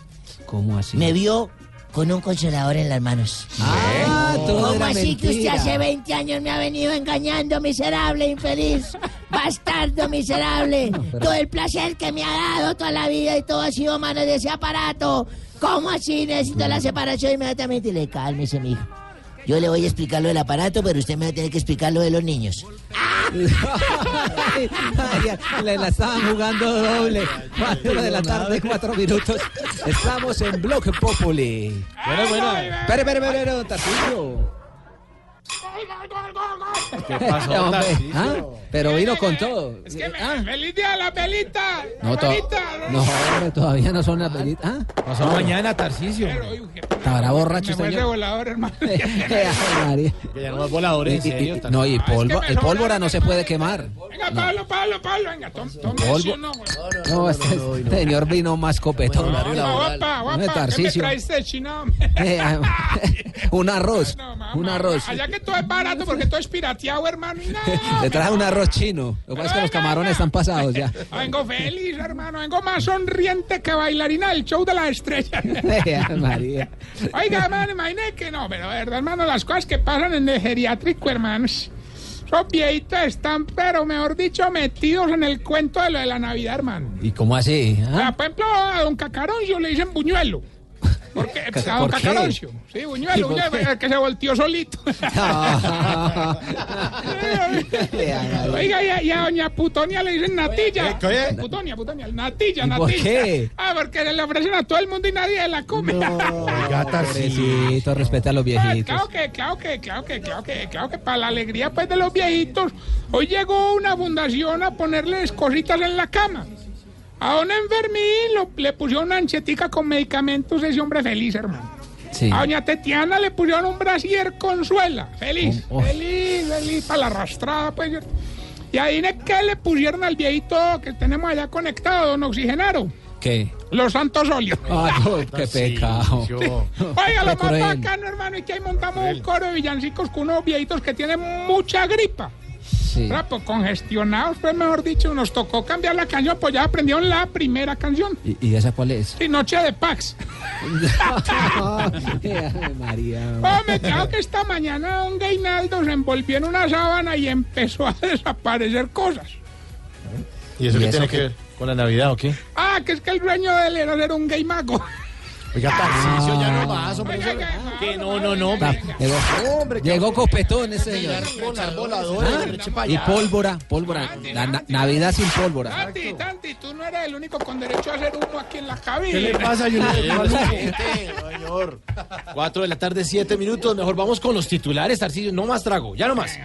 ¿Cómo así? Me vio con un consolador en las manos. Ah, todo ¿Cómo así que usted hace 20 años me ha venido engañando, miserable, infeliz? Bastardo, miserable. Todo el placer que me ha dado toda la vida y todo ha sido manos de ese aparato. ¿Cómo así? Necesito la separación inmediatamente. Y le cálmese, mijo. Yo le voy a explicar lo del aparato, pero usted me va a tener que explicar lo de los niños. Le la estaban jugando doble. Cuatro de la tarde, cuatro minutos. Estamos en Bloque Populi. Bueno, bueno. Espere, espere, espere. ¿Qué pasó, Hombre, Tarcisio? ¿ah? Pero vino con todo. Es que me, feliz día de la velita. No, to- no, hombre, todavía no son las velitas. ¿Ah? Pasó mañana, Tarcisio. Estará borracho Me este señor. volador, hermano. Que ya no es volador, en Y- y- y- no, y polvo, me el pólvora no se puede quemar. Venga, Pablo, Pablo, Pablo, venga, tom, tome uno. No, este señor vino más copetón. Guapa, guapa, No, guapa, ¿qué me Tarcisio. traiste de China? Ah, un arroz, un arroz. Allá que todo es barato porque todo es pirateado, hermano. Le traje un arroz chino. Lo que pasa es que los camarones están pasados ya. Vengo feliz, hermano. Vengo más sonriente que bailarina del show de las estrellas. Ave María. Oiga, hermano, imagínate que no, pero verdad, hermano, las cosas que pasan en el geriátrico, hermanos. Esos viejitos están, pero mejor dicho, metidos en el cuento de lo de la Navidad, hermano. ¿Y cómo así? O ah? sea, por ejemplo, a don Cacaroncio le dicen buñuelo. Porque, a don ¿Por qué? Cacaroncio. Sí, ¿Y buñuelo, por buñuelo, que se volteó solito. Oiga, y a, y a doña Putonia le dicen natilla. ¿Qué? Putonia, Putonia, natilla, ¿Y natilla. por qué? Ah, porque le ofrecen a todo el mundo y nadie la come. Pobrecito, respeta a los Ah, viejitos. Claro que, claro que, claro que, claro que, claro que para la alegría pues de los viejitos, hoy llegó una fundación a ponerles cositas en la cama. A don Enfermín lo- le pusieron una anchetica con medicamentos, ese hombre feliz, hermano. Sí. A doña Tetiana le pusieron un brasier consuela, feliz, Oh, oh. feliz, feliz, para la arrastrada, pues. Y ahí qué le pusieron al viejito que tenemos allá conectado, don Oxigenaro. ¿Qué? Los santos óleos. Ay, no, qué pecado. Oiga, lo más bacano, hermano, es que ahí montamos un coro de villancicos con unos viejitos que tienen mucha gripa. Sí. ¿Verdad? Pues congestionados, pues mejor dicho, nos tocó cambiar la canción, pues ya aprendieron la primera canción. ¿Y, y esa cuál es? Y Noche de Pax. Ave María. Hombre, claro que esta mañana don Gainaldo se envolvió en una sábana y empezó a desaparecer cosas. ¿Y eso ¿Y qué eso tiene que ver con la Navidad o qué? Ah, que es que el dueño de él era ser un gay mago. Oiga, Tarcisio, ya no Ah. más, hombre. Que- Que no, no, no. Llegó, Hombre, llegó copetón ese señor. Ah, Y pólvora, pólvora. La na- Navidad sin pólvora. Tanti, Tanti, tú no eres el único con derecho a hacer humo aquí en la cabina. ¿Qué le pasa? Cuatro de la tarde, siete minutos. Mejor vamos con los titulares, Tarcisio. No más trago, ya no más.